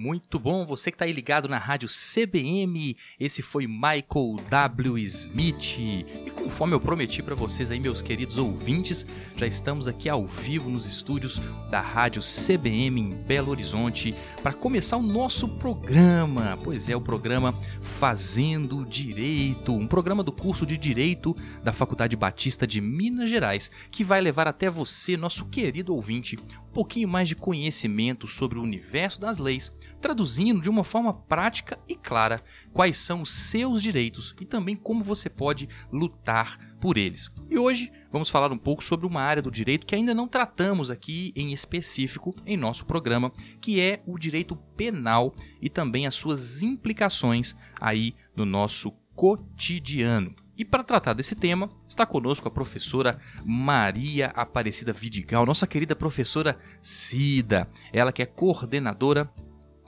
Muito bom, você que está aí ligado na rádio CBM, esse foi Michael W. Smith. E conforme eu prometi para vocês aí, meus queridos ouvintes, já estamos aqui ao vivo nos estúdios da rádio CBM em Belo Horizonte para começar o nosso programa. Pois é, o programa Fazendo Direito, um programa do curso de Direito da Faculdade Batista de Minas Gerais, que vai levar até você, nosso querido ouvinte, pouquinho mais de conhecimento sobre o universo das leis traduzindo de uma forma prática e clara quais são os seus direitos e também como você pode lutar por eles. E hoje vamos falar um pouco sobre uma área do direito que ainda não tratamos aqui em específico em nosso programa, que é o direito penal e também as suas implicações aí no nosso cotidiano. E para tratar desse tema, está conosco a professora Maria Aparecida Vidigal, nossa querida professora Cida, ela que é coordenadora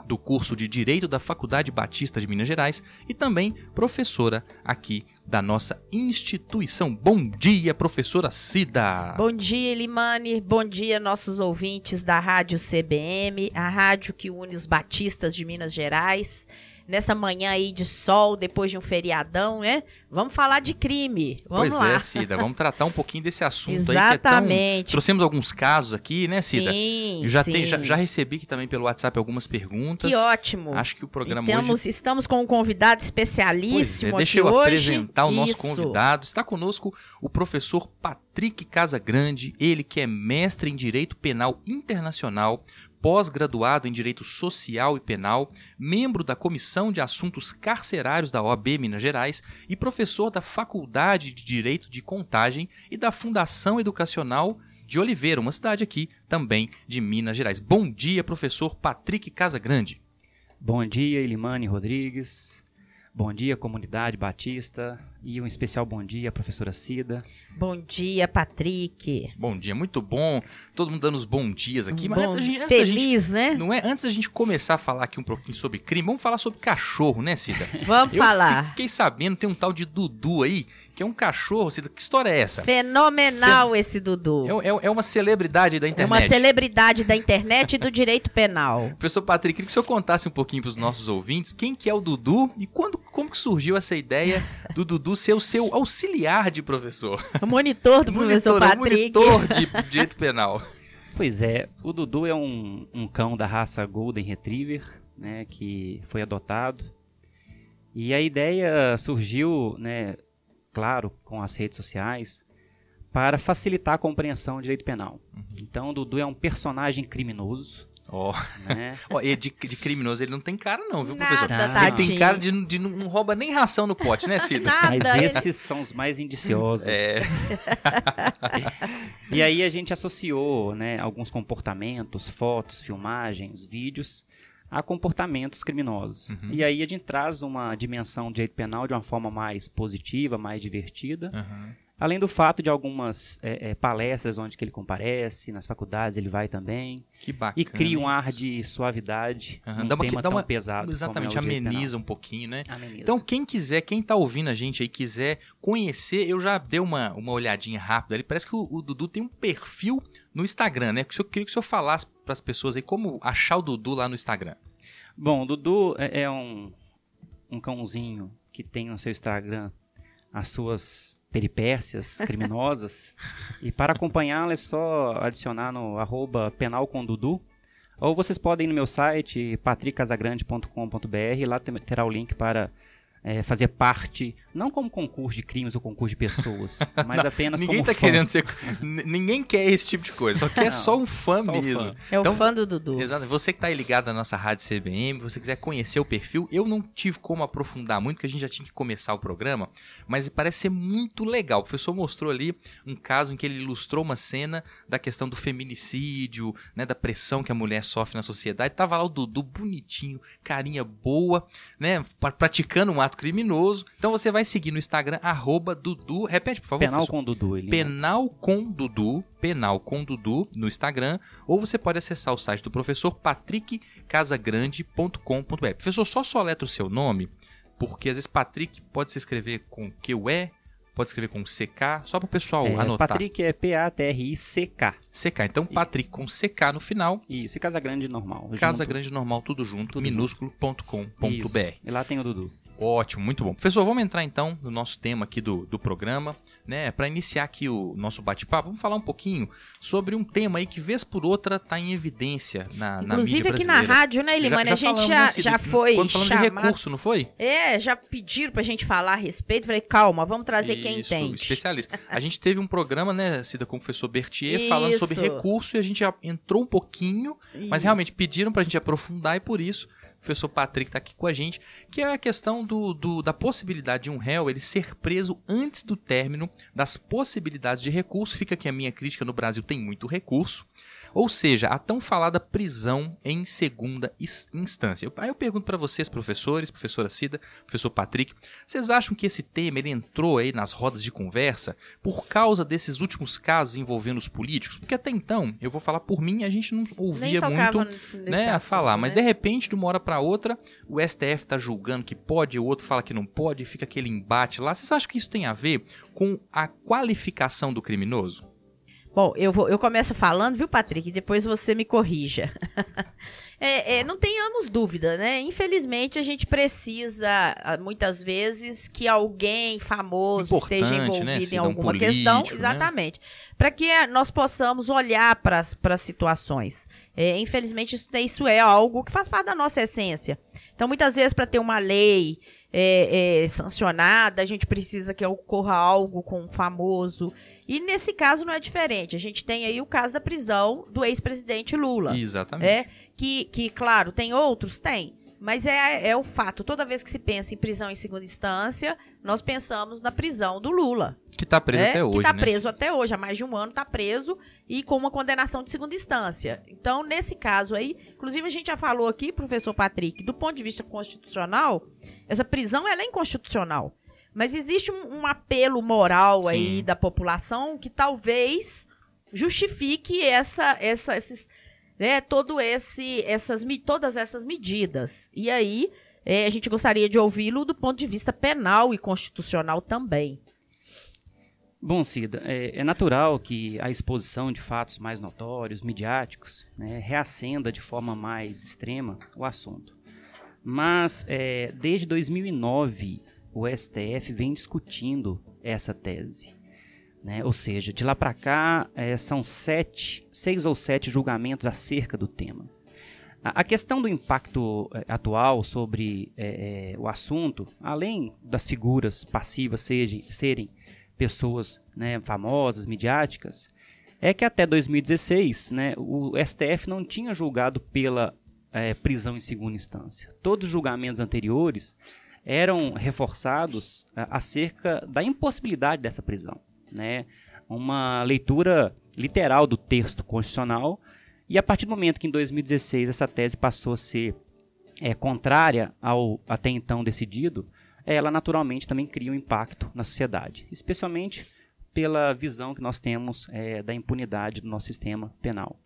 do curso de Direito da Faculdade Batista de Minas Gerais e também professora aqui da nossa instituição. Bom dia, professora Cida! Bom dia, Elimane. Bom dia, nossos ouvintes da Rádio CBM, a rádio que une os batistas de Minas Gerais nessa manhã aí de sol, depois de um feriadão, né? Vamos falar de crime. Vamos pois lá. é, Cida, vamos tratar um pouquinho desse assunto Exatamente. aí é tão... Trouxemos alguns casos aqui, né, Cida? Sim, Eu já, sim. já, já recebi aqui também pelo WhatsApp algumas perguntas. Que ótimo. Acho que o programa temos- hoje... Estamos com um convidado Pois especialíssimo é, deixa aqui eu hoje. apresentar o nosso Isso. convidado. Está conosco o professor Patrick Casagrande, ele que é mestre em Direito Penal Internacional, pós-graduado em Direito Social e Penal, membro da Comissão de Assuntos Carcerários da OAB Minas Gerais e professor da Faculdade de Direito de Contagem e da Fundação Educacional de Oliveira, uma cidade aqui também de Minas Gerais. Bom dia, professor Patrick Casagrande. Bom dia, Elimane Rodrigues. Bom dia, comunidade batista. E um especial bom dia, professora Cida. Bom dia, Patrick. Bom dia, muito bom. Todo mundo dando os bons dias aqui. Bom, da gente- da gente feliz, né? Não é? Antes da gente começar a falar aqui um pouquinho sobre crime, vamos falar sobre cachorro, né, Cida? Vamos Eu falar. fi- fiquei sabendo, tem um tal de Dudu aí, que é um cachorro, Cida. Que história é essa? Fenomenal esse Dudu. É, é- é uma celebridade da É internet. uma celebridade da internet e do direito penal. Professor Patrick, queria que o senhor contasse um pouquinho para os nossos ouvintes quem que é o Dudu e quando, como que surgiu essa ideia do Dudu ser o seu auxiliar de professor. O monitor do professor Monitor, Patrick. monitor de direito penal. Pois é, o Dudu é um, um cão da raça Golden Retriever, né, que foi adotado. E a ideia surgiu, né, claro, com as redes sociais, para facilitar a compreensão do direito penal. Então, o Dudu é um personagem criminoso, Ó, né? ó, e de, de criminoso ele não tem cara não, viu, Nada, professor? Nada, Ele tem tadinho. cara de, de não rouba nem ração no pote, né, Cida? Nada, Mas ele- esses são os mais indiciosos. É. E aí a gente associou né, alguns comportamentos, fotos, filmagens, vídeos a comportamentos criminosos. Uhum. E aí a gente traz uma dimensão do direito penal de uma forma mais positiva, mais divertida. Aham. Além do fato de algumas é, é, palestras onde que ele comparece, nas faculdades ele vai também. Que bacana. E cria um ar de suavidade, Aham, um dá uma- tema dá uma- pesado Exatamente, é o direito ameniza um pouquinho, né? Ameniza. Então, quem quiser, quem tá ouvindo a gente aí, quiser conhecer, eu já dei uma, uma olhadinha rápida ali. Parece que o, o Dudu tem um perfil no Instagram, né? Que eu queria que o senhor falasse pras pessoas aí como achar o Dudu lá no Instagram. Bom, o Dudu é, é um, um cãozinho que tem no seu Instagram as suas peripécias criminosas. e para acompanhá-lo é só adicionar no arroba penal com Dudu. Ou vocês podem ir no meu site, patricasagrande.com.br, lá terá o link para é, fazer parte, não como concurso de crimes ou concurso de pessoas, mas apenas Ninguém como tá fã. querendo ser. Ninguém quer esse tipo de coisa, só quer Não, só um fã só um mesmo. fã. É o Então- fã do Dudu. Exato. Você que tá aí ligado na nossa rádio CBM, você quiser conhecer o perfil, eu não tive como aprofundar muito, porque a gente já tinha que começar o programa, mas parece ser muito legal. O professor mostrou ali um caso em que ele ilustrou uma cena da questão do feminicídio, né, da pressão que a mulher sofre na sociedade. Tava lá o Dudu bonitinho, carinha boa, né, pra- praticando um ato criminoso. Então você vai seguir no Instagram, arroba Dudu, repete por favor, Penal professor. com Dudu. Ele, Penal com Dudu, Penal com Dudu no Instagram, ou você pode acessar o site do professor patrickcasagrande.com.br. Professor, só soletra o seu nome, porque às vezes Patrick pode se escrever com QE, pode escrever com CK, só para o pessoal É, anotar. Patrick é P-A-T-R-I-C-K. CK. Então, Patrick com CK no final, Isso, e Casa Grande normal. Casa junto. Grande Normal, tudo junto, minúsculo.com.br. E lá tem o Dudu. Ótimo, muito bom. Professor, vamos entrar então no nosso tema aqui do, do programa, né? Para iniciar aqui o nosso bate-papo, vamos falar um pouquinho sobre um tema aí que vez por outra está em evidência na, na mídia Inclusive aqui na brasileira. rádio, né, Elimane? A gente já, já foi Quando falamos de recurso, não foi? É, já pediram pra gente falar a respeito. Falei, calma, vamos trazer quem Isso, entende. especialista. A gente teve um programa, né, Cida, com o professor Berthier, falando sobre Isso. recurso e a gente já entrou um pouquinho, mas Isso. realmente pediram pra gente aprofundar e por isso o professor Patrick tá aqui com a gente, que é a questão do, do- da possibilidade de um réu ele ser preso antes do término das possibilidades de recurso. Fica aqui a minha crítica, no Brasil tem muito recurso. Ou seja, a tão falada prisão em segunda instância. Aí eu pergunto pra vocês, professores, professora Cida, professor Patrick, vocês acham que esse tema ele entrou aí nas rodas de conversa por causa desses últimos casos envolvendo os políticos? Porque até então, eu vou falar por mim, a gente não ouvia muito nesse, nesse né, a falar, mas né? de repente, de uma hora pra outra, o STF tá julgando que pode, o outro fala que não pode, fica aquele embate lá. Vocês acham que isso tem a ver com a qualificação do criminoso? Bom, eu, vou, eu começo falando, viu, Patrick? E depois você me corrija. É, é, não tenhamos dúvida, né? Infelizmente, a gente precisa, ah, muitas vezes, que alguém famoso Importante, esteja né, envolvido Cida? em Um alguma político, questão. né? Exatamente. Para que eh, nós possamos olhar para as situações. É, infelizmente, isso, isso é algo que faz parte da nossa essência. Então, muitas vezes, para ter uma lei é, é, sancionada, a gente precisa que ocorra algo com um famoso. E nesse caso não é diferente. A gente tem aí o caso da prisão do ex-presidente Lula. Exatamente. É, que, que, claro, tem outros? Tem. Mas é, é o fato. Toda vez que se pensa em prisão em segunda instância, nós pensamos na prisão do Lula. Que tá preso é, até hoje, que está né? preso até hoje, há mais de um ano está preso e com uma condenação de segunda instância. Então, nesse caso aí, inclusive a gente já falou aqui, professor Patrick, do ponto de vista constitucional, essa prisão ela é inconstitucional. Mas existe um, um apelo moral aí Sim. da população que talvez justifique essa, essa, esses, né, todo esse, essas, todas essas medidas. E aí, é, a gente gostaria de ouvi-lo do ponto de vista penal e constitucional também. Bom, Cida, é, é natural que a exposição de fatos mais notórios, midiáticos, né, reacenda de forma mais extrema o assunto. Mas, é, desde 2009, o STF vem discutindo essa tese. né? Ou seja, de lá para cá, é, são sete, seis ou sete julgamentos acerca do tema. A questão do impacto eh, atual sobre eh, eh, o assunto, além das figuras passivas sejam, serem pessoas né, famosas, midiáticas, é que até 2016 né, o STF não tinha julgado pela eh, prisão em segunda instância. Todos os julgamentos anteriores eram reforçados ah, acerca da impossibilidade dessa prisão. Né? Uma leitura literal do texto constitucional e a partir do momento que em 2016 essa tese passou a ser é, contrária ao até então decidido, ela naturalmente também cria um impacto na sociedade, especialmente pela visão que nós temos é, da impunidade do nosso sistema penal.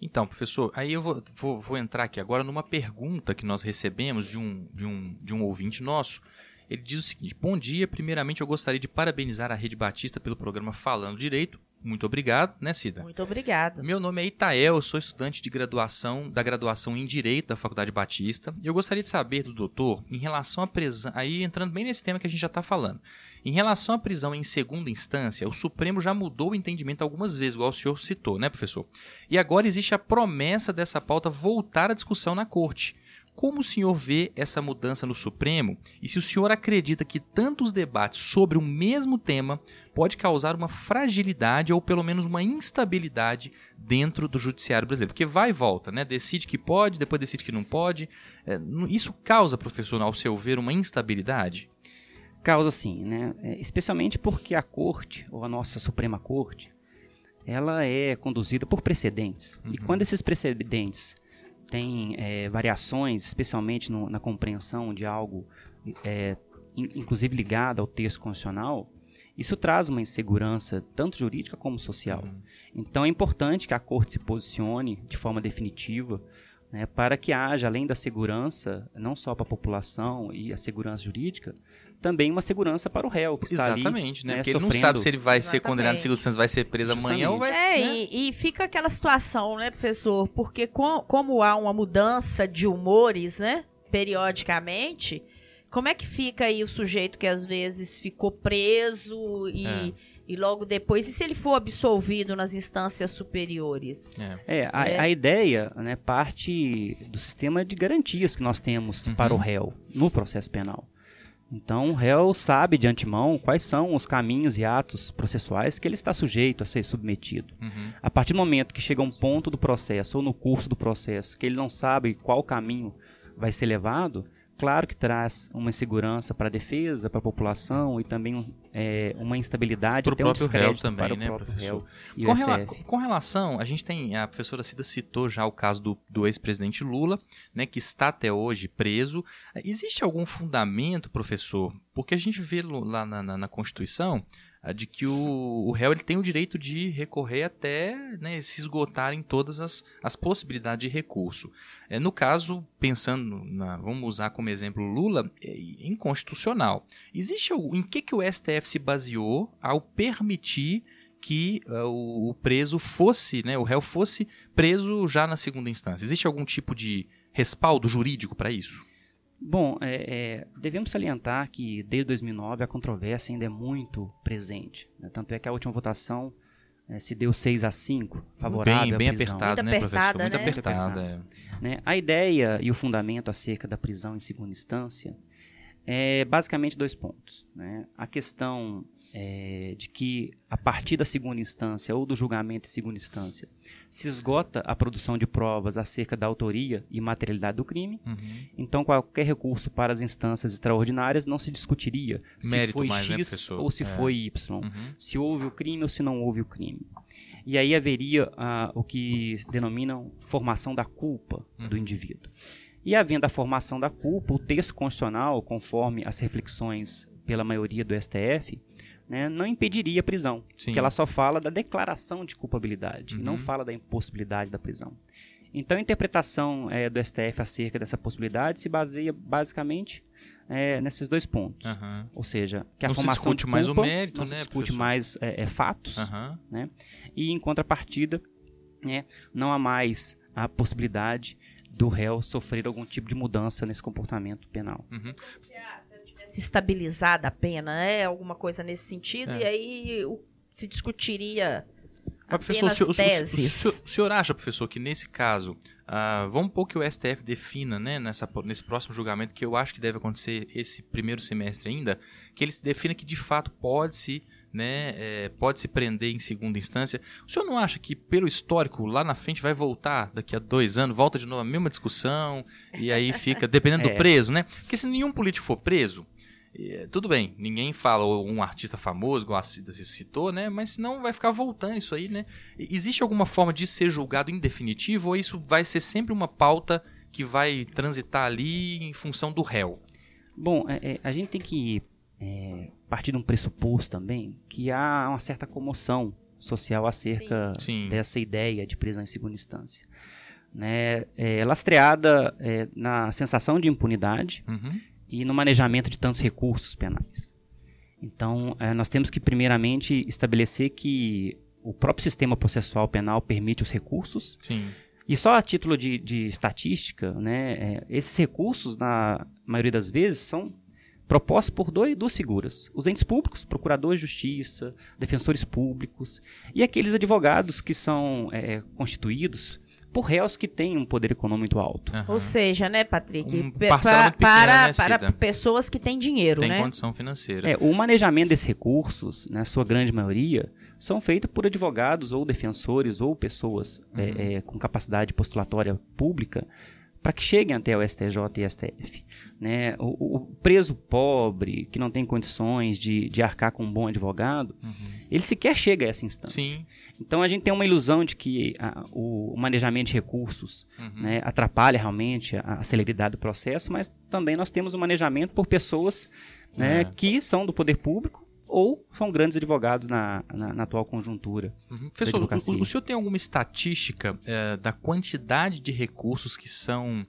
Então, professor, aí eu vou, vou- vou entrar aqui agora numa pergunta que nós recebemos de um, de, um, de um ouvinte nosso. Ele diz o seguinte: Bom dia, primeiramente eu gostaria de parabenizar a Rede Batista pelo programa Falando Direito. Muito obrigado, né, Cida? Muito obrigada. Meu nome é Itael, eu sou estudante de graduação da graduação em Direito da Faculdade Batista. E eu gostaria de saber do doutor, em relação à prisão, aí entrando bem nesse tema que a gente já está falando. Em relação à prisão em segunda instância, o Supremo já mudou o entendimento algumas vezes, igual o senhor citou, né, professor? E agora existe a promessa dessa pauta voltar à discussão na corte. Como o senhor vê essa mudança no Supremo e se o senhor acredita que tantos debates sobre o mesmo tema pode causar uma fragilidade ou pelo menos uma instabilidade dentro do judiciário brasileiro? Porque vai e volta, né? Decide que pode, depois decide que não pode. É, isso causa, professor, ao seu ver, uma instabilidade? Causa sim, né? É, especialmente porque a corte, ou a nossa Suprema Corte, ela é conduzida por precedentes. E Uhum. quando esses precedentes têm é, variações, especialmente no- na compreensão de algo, é, in- inclusive ligado ao texto constitucional, isso traz uma insegurança tanto jurídica como social. Uhum. Então é importante que a corte se posicione de forma definitiva né, para que haja, além da segurança, não só para a população e a segurança jurídica, também uma segurança para o réu que está Exatamente, ali, né? né, Porque ele não sabe se ele vai ser Exatamente. condenado em instância, vai ser preso amanhã ou vai. É, né? e, e fica aquela situação, né, professor? Porque com- como há uma mudança de humores, né, periodicamente, como é que fica aí o sujeito que às vezes ficou preso e, É. e logo depois, e se ele for absolvido nas instâncias superiores? É. É, a, É. a ideia né, parte do sistema de garantias que nós temos Uhum. para o réu no processo penal. Então, o réu sabe de antemão quais são os caminhos e atos processuais que ele está sujeito a ser submetido. Uhum. A partir do momento que chega um ponto do processo ou no curso do processo que ele não sabe qual caminho vai ser levado, claro que traz uma insegurança para a defesa, para a população e também é, uma instabilidade Pro até um réu também, para o né, próprio professor? réu Com, rela- com relação, a gente tem, a professora Cida citou já o caso do, do ex-presidente Lula, né, que está até hoje preso. Existe algum fundamento, professor? Porque a gente vê lá na, na- na Constituição ah, de que o, o réu ele tem o direito de recorrer até né, se esgotarem todas as, as possibilidades de recurso. É, no caso, pensando, na, vamos usar como exemplo Lula, é inconstitucional. Existe em que, que o STF se baseou ao permitir que o, o preso fosse, né, o réu fosse preso já na segunda instância? Existe algum tipo de respaldo jurídico para isso? Bom, é, é, devemos salientar que desde 2009 a controvérsia ainda é muito presente. né? Tanto é que a última votação é, se deu 6 a 5, favorável bem bem à prisão. apertado, Muito né, professor? apertada, Muito né? apertado. é. né? A ideia e o fundamento acerca da prisão em segunda instância é basicamente dois pontos. né? A questão é, de que a partir da segunda instância ou do julgamento em segunda instância se esgota a produção de provas acerca da autoria e materialidade do crime, Uhum. então qualquer recurso para as instâncias extraordinárias não se discutiria se Mérito foi mais, né, X professor? ou se É. foi Y Uhum. se houve o crime ou se não houve o crime. E aí haveria ah, o que denominam formação da culpa do Uhum. indivíduo. E havendo a formação da culpa, o texto constitucional, conforme as reflexões pela maioria do STF, né, não impediria a prisão, Sim. porque ela só fala da declaração de culpabilidade, e Uhum. não fala da impossibilidade da prisão. Então a interpretação eh, do STF acerca dessa possibilidade se baseia basicamente eh, nesses dois pontos. Aham. Ou seja, que a Não se formação discute de mais o culpa mérito, não né, se discute professor? mais é, é, fatos, Aham. e em contrapartida, né, não há mais a possibilidade do réu sofrer algum tipo de mudança nesse comportamento penal. Uhum. Se estabilizada a pena, né? Alguma coisa nesse sentido, É. e aí o- se discutiria Mas, professor, o senhor, o senhor- o teses. senhor- o senhor acha, professor, que nesse caso, ah, vamos pôr que o STF defina, né, nessa, nesse próximo julgamento, que eu acho que deve acontecer esse primeiro semestre ainda, que ele defina que de fato pode-se né, é, pode se prender em segunda instância. O senhor não acha que, pelo histórico, lá na frente vai voltar, daqui a dois anos, volta de novo a mesma discussão, e aí fica, dependendo É. do preso, né? Porque se nenhum político for preso, é, tudo bem, ninguém fala, ou um artista famoso, igual a Cida citou, né? Mas senão vai ficar voltando isso aí, né? Existe alguma forma de ser julgado em definitivo, ou isso vai ser sempre uma pauta que vai transitar ali em função do réu? Bom, é, é, a gente tem que é, partir de um pressuposto também que há uma certa comoção social acerca Sim. dessa ideia de prisão em segunda instância. Né, é, lastreada é, na sensação de impunidade Uhum. E no manejamento de tantos recursos penais. Então, eh, nós temos que, primeiramente, estabelecer que o próprio sistema processual penal permite os recursos, Sim. e só a título de, de estatística, né, eh, esses recursos, na maioria das vezes, são propostos por dois, duas figuras: os entes públicos, procuradores de justiça, defensores públicos, e aqueles advogados que são eh, constituídos por réus que têm um poder econômico muito alto. Aham. Ou seja, né, Patrick? Um pa- para, né, para Cida? pessoas que têm dinheiro, Tem né? condição financeira. É, o manejamento desses recursos, na sua grande maioria, são feitos por advogados ou defensores ou pessoas Uhum. é, é, com capacidade postulatória pública para que cheguem até o STJ e STF. Né? O, o preso pobre, que não tem condições de, de arcar com um bom advogado, Uhum. ele sequer chega a essa instância. Sim. Então a gente tem uma ilusão de que a- o, manejamento de recursos Uhum. né, atrapalha realmente a, a celeridade do processo, mas também nós temos o manejamento por pessoas né, É. que são do poder público ou são grandes advogados na, na, na atual conjuntura. Uhum. Professor, o, o, senhor tem alguma estatística é, da quantidade de recursos que são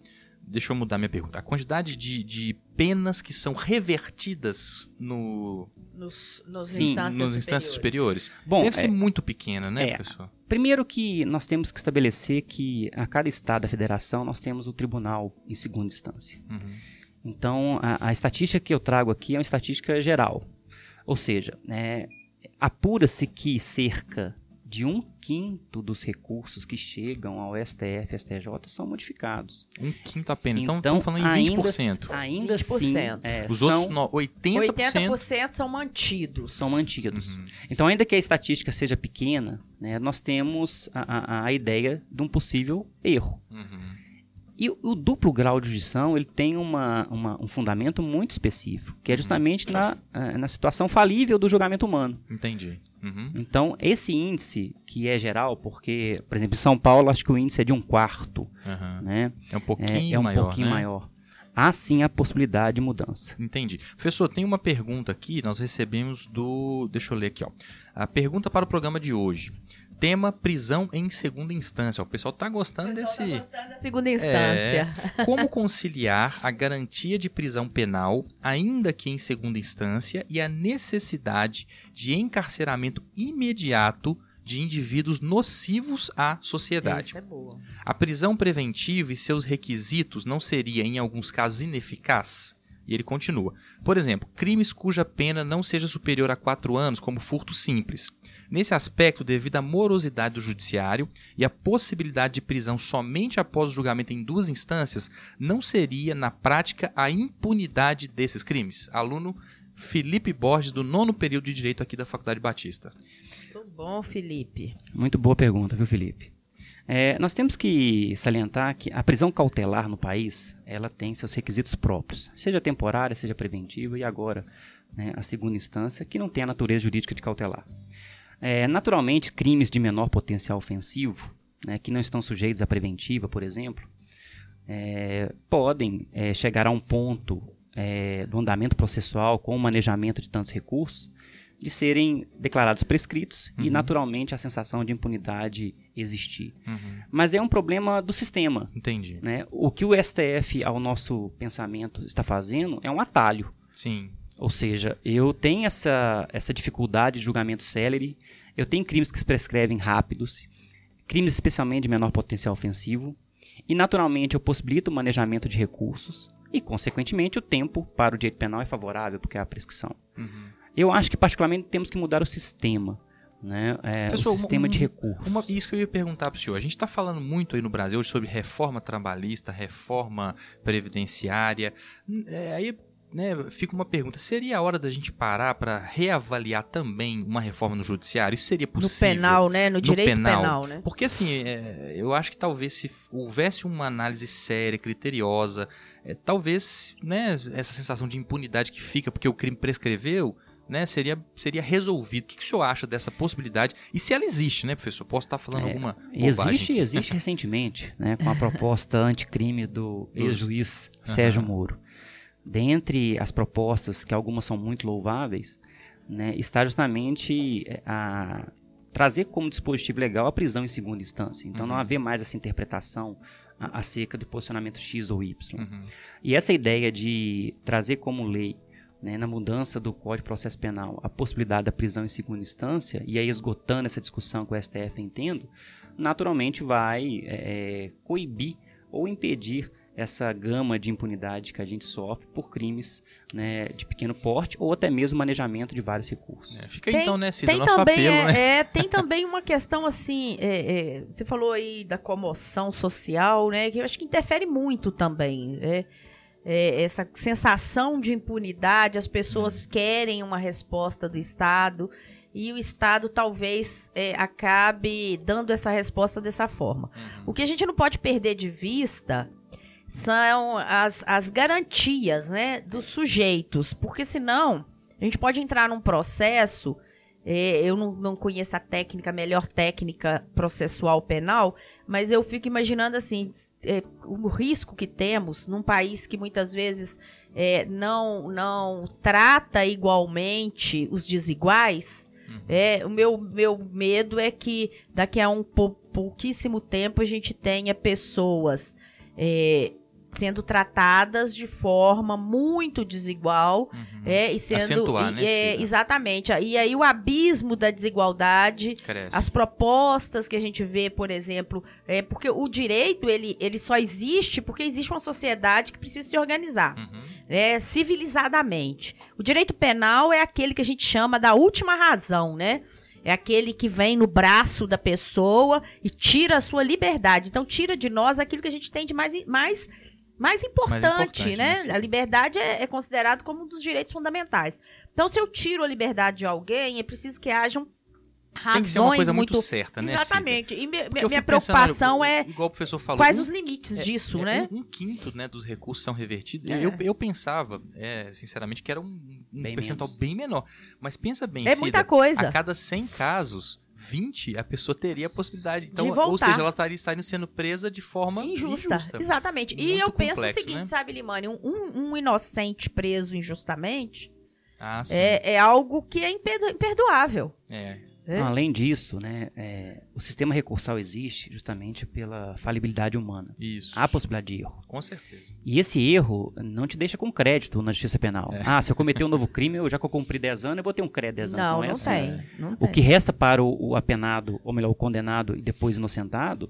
Deixa eu mudar minha pergunta. A quantidade de, de penas que são revertidas no, nos, nos Sim, instâncias, nos instâncias superiores. Bom, Deve é, ser muito pequena, né, é, professor? Primeiro que nós temos que estabelecer que a cada estado da federação nós temos o tribunal em segunda instância. Uhum. Então, a, a, estatística que eu trago aqui é uma estatística geral. Ou seja, né, apura-se que cerca de um quinto dos recursos que chegam ao STF e STJ são modificados. Um quinto apenas. Então, então estamos falando em 20%. Ainda, ainda 20%. assim, é, Os outros no, 80%, 80% são mantidos. São mantidos. Uhum. Então, ainda que a estatística seja pequena, né, nós temos a, a, a, ideia de um possível erro. Uhum. E o, o, duplo grau de jurisdição ele tem uma, uma, um fundamento muito específico, que é uhum. justamente na, eh, na situação falível do julgamento humano. Entendi. Uhum. Então, esse índice, que é geral, porque, por exemplo, em São Paulo, acho que o índice é de um quarto. Uhum. Né? É um pouquinho é, é um maior. pouquinho né? maior. Há sim a possibilidade de mudança. Entendi. Professor, tem uma pergunta aqui, nós recebemos do. Deixa eu ler aqui, ó. A pergunta para o programa de hoje. Tema prisão em segunda instância. O pessoal está gostando desse. Tá gostando da segunda instância. É, como conciliar a garantia de prisão penal, ainda que em segunda instância, e a necessidade de encarceramento imediato de indivíduos nocivos à sociedade. Isso é boa. A prisão preventiva e seus requisitos não seria, em alguns casos, ineficaz? E ele continua. Por exemplo, crimes cuja pena não seja superior a quatro anos, como furto simples. Nesse aspecto, devido à morosidade do judiciário e à possibilidade de prisão somente após o julgamento em duas instâncias, não seria, na prática, a impunidade desses crimes? Aluno Felipe Borges, do nono período de Direito aqui da Faculdade Batista. Muito bom, Felipe. Muito boa pergunta, viu, Felipe? É, nós temos que salientar que a prisão cautelar no país ela tem seus requisitos próprios, seja temporária, seja preventiva e agora né, a segunda instância, que não tem a natureza jurídica de cautelar. É, naturalmente, crimes de menor potencial ofensivo, né, que não estão sujeitos à preventiva, por exemplo, é, podem é, chegar a um ponto é, do andamento processual com o manejamento de tantos recursos de serem declarados prescritos uhum. e, naturalmente, a sensação de impunidade existir. Uhum. Mas é um problema do sistema. Entendi. Né? O que o STF, ao nosso pensamento, está fazendo é um atalho. Sim. Ou seja, eu tenho essa, essa dificuldade de julgamento célere, eu tenho crimes que se prescrevem rápidos, crimes especialmente de menor potencial ofensivo, e naturalmente eu possibilito o manejamento de recursos, e consequentemente o tempo para o direito penal é favorável, porque é a prescrição. Uhum. Eu acho que particularmente temos que mudar o sistema. Né? É, Pessoal, o sistema um, de recursos. Uma, isso que eu ia perguntar para o senhor. A gente está falando muito aí no Brasil sobre reforma trabalhista, reforma previdenciária. É, aí né, fica uma pergunta: seria a hora da gente parar para reavaliar também uma reforma no judiciário? Isso seria possível? No penal, né? No direito no penal. penal. né? Porque assim, é, eu acho que talvez se houvesse uma análise séria, criteriosa, é, talvez, né, essa sensação de impunidade que fica porque o crime prescreveu, né, seria, seria resolvido. O que, que o senhor acha dessa possibilidade? E se ela existe, né, professor? Posso estar falando é, alguma Existe, aqui. existe recentemente, né, com a proposta anticrime do ex-juiz Sérgio uhum. Moro dentre as propostas, que algumas são muito louváveis, né, está justamente é, a trazer como dispositivo legal a prisão em segunda instância. Então uhum. não haver mais essa interpretação acerca do posicionamento X ou Y. Uhum. E essa ideia de trazer como lei, né, na mudança do Código de Processo Penal, a possibilidade da prisão em segunda instância, e aí esgotando essa discussão que o STF entendo, naturalmente vai é, coibir ou impedir essa gama de impunidade que a gente sofre por crimes né, de pequeno porte ou até mesmo manejamento de vários recursos. É, fica tem, então, né, Cida, tem nosso também, apelo, é, né? É, tem também uma questão assim, é, é, você falou aí da comoção social, né, que eu acho que interfere muito também, é, é essa sensação de impunidade, as pessoas uhum. querem uma resposta do Estado e o Estado talvez é, acabe dando essa resposta dessa forma. Uhum. O que a gente não pode perder de vista são as, as garantias né, dos sujeitos, porque senão a gente pode entrar num processo É, eu não, não conheço a técnica, a melhor técnica processual penal, mas eu fico imaginando assim, é, o risco que temos num país que muitas vezes é, não, não trata igualmente os desiguais. Uhum. É, o meu, meu medo é que daqui a um pou- pouquíssimo tempo a gente tenha pessoas é, sendo tratadas de forma muito desigual Uhum. é, e sendo. Acentuar, e- né, é, exatamente. E aí o abismo da desigualdade. Cresce. As propostas que a gente vê, por exemplo, é porque o direito ele, ele só existe porque existe uma sociedade que precisa se organizar Uhum. né, civilizadamente. O direito penal é aquele que a gente chama da última razão, né? É aquele que vem no braço da pessoa e tira a sua liberdade. Então, tira de nós aquilo que a gente tem de mais, mais, mais importante, importante, né? né. A liberdade é, é considerado como um dos direitos fundamentais. Então, se eu tiro a liberdade de alguém, é preciso que hajam Tem que ser uma razões coisa muito... muito certa, né? Cida? Exatamente. E me- eu minha pensando, preocupação olha, é Igual o professor falou. quais um- os limites é- disso, é, né? Um, um quinto né, dos recursos são revertidos. É. Eu, eu pensava, é, sinceramente, que era um, um Bem percentual menos. bem menor. Mas pensa bem, É Cida, muita coisa. a cada 100 casos, 20 a pessoa teria a possibilidade. Então, ou seja, ela estaria, estaria sendo presa de forma Injusta. injusta. Exatamente. e Muito eu penso complexo, o seguinte, né? sabe, Limane? Um, um- inocente preso injustamente Ah, é, é algo que é imperdo- imperdoável. É. né? Além disso, né, é, o sistema recursal existe justamente pela falibilidade humana. Isso. Há possibilidade de erro. Com certeza. E esse erro não te deixa com crédito na justiça penal. É. Ah, se eu cometer um novo crime, eu já que eu cumpri 10 anos, eu vou ter um crédito 10 anos. Não, Não, não, é assim. tem. Não O tem. que resta para o, o apenado, ou melhor, o condenado e depois inocentado,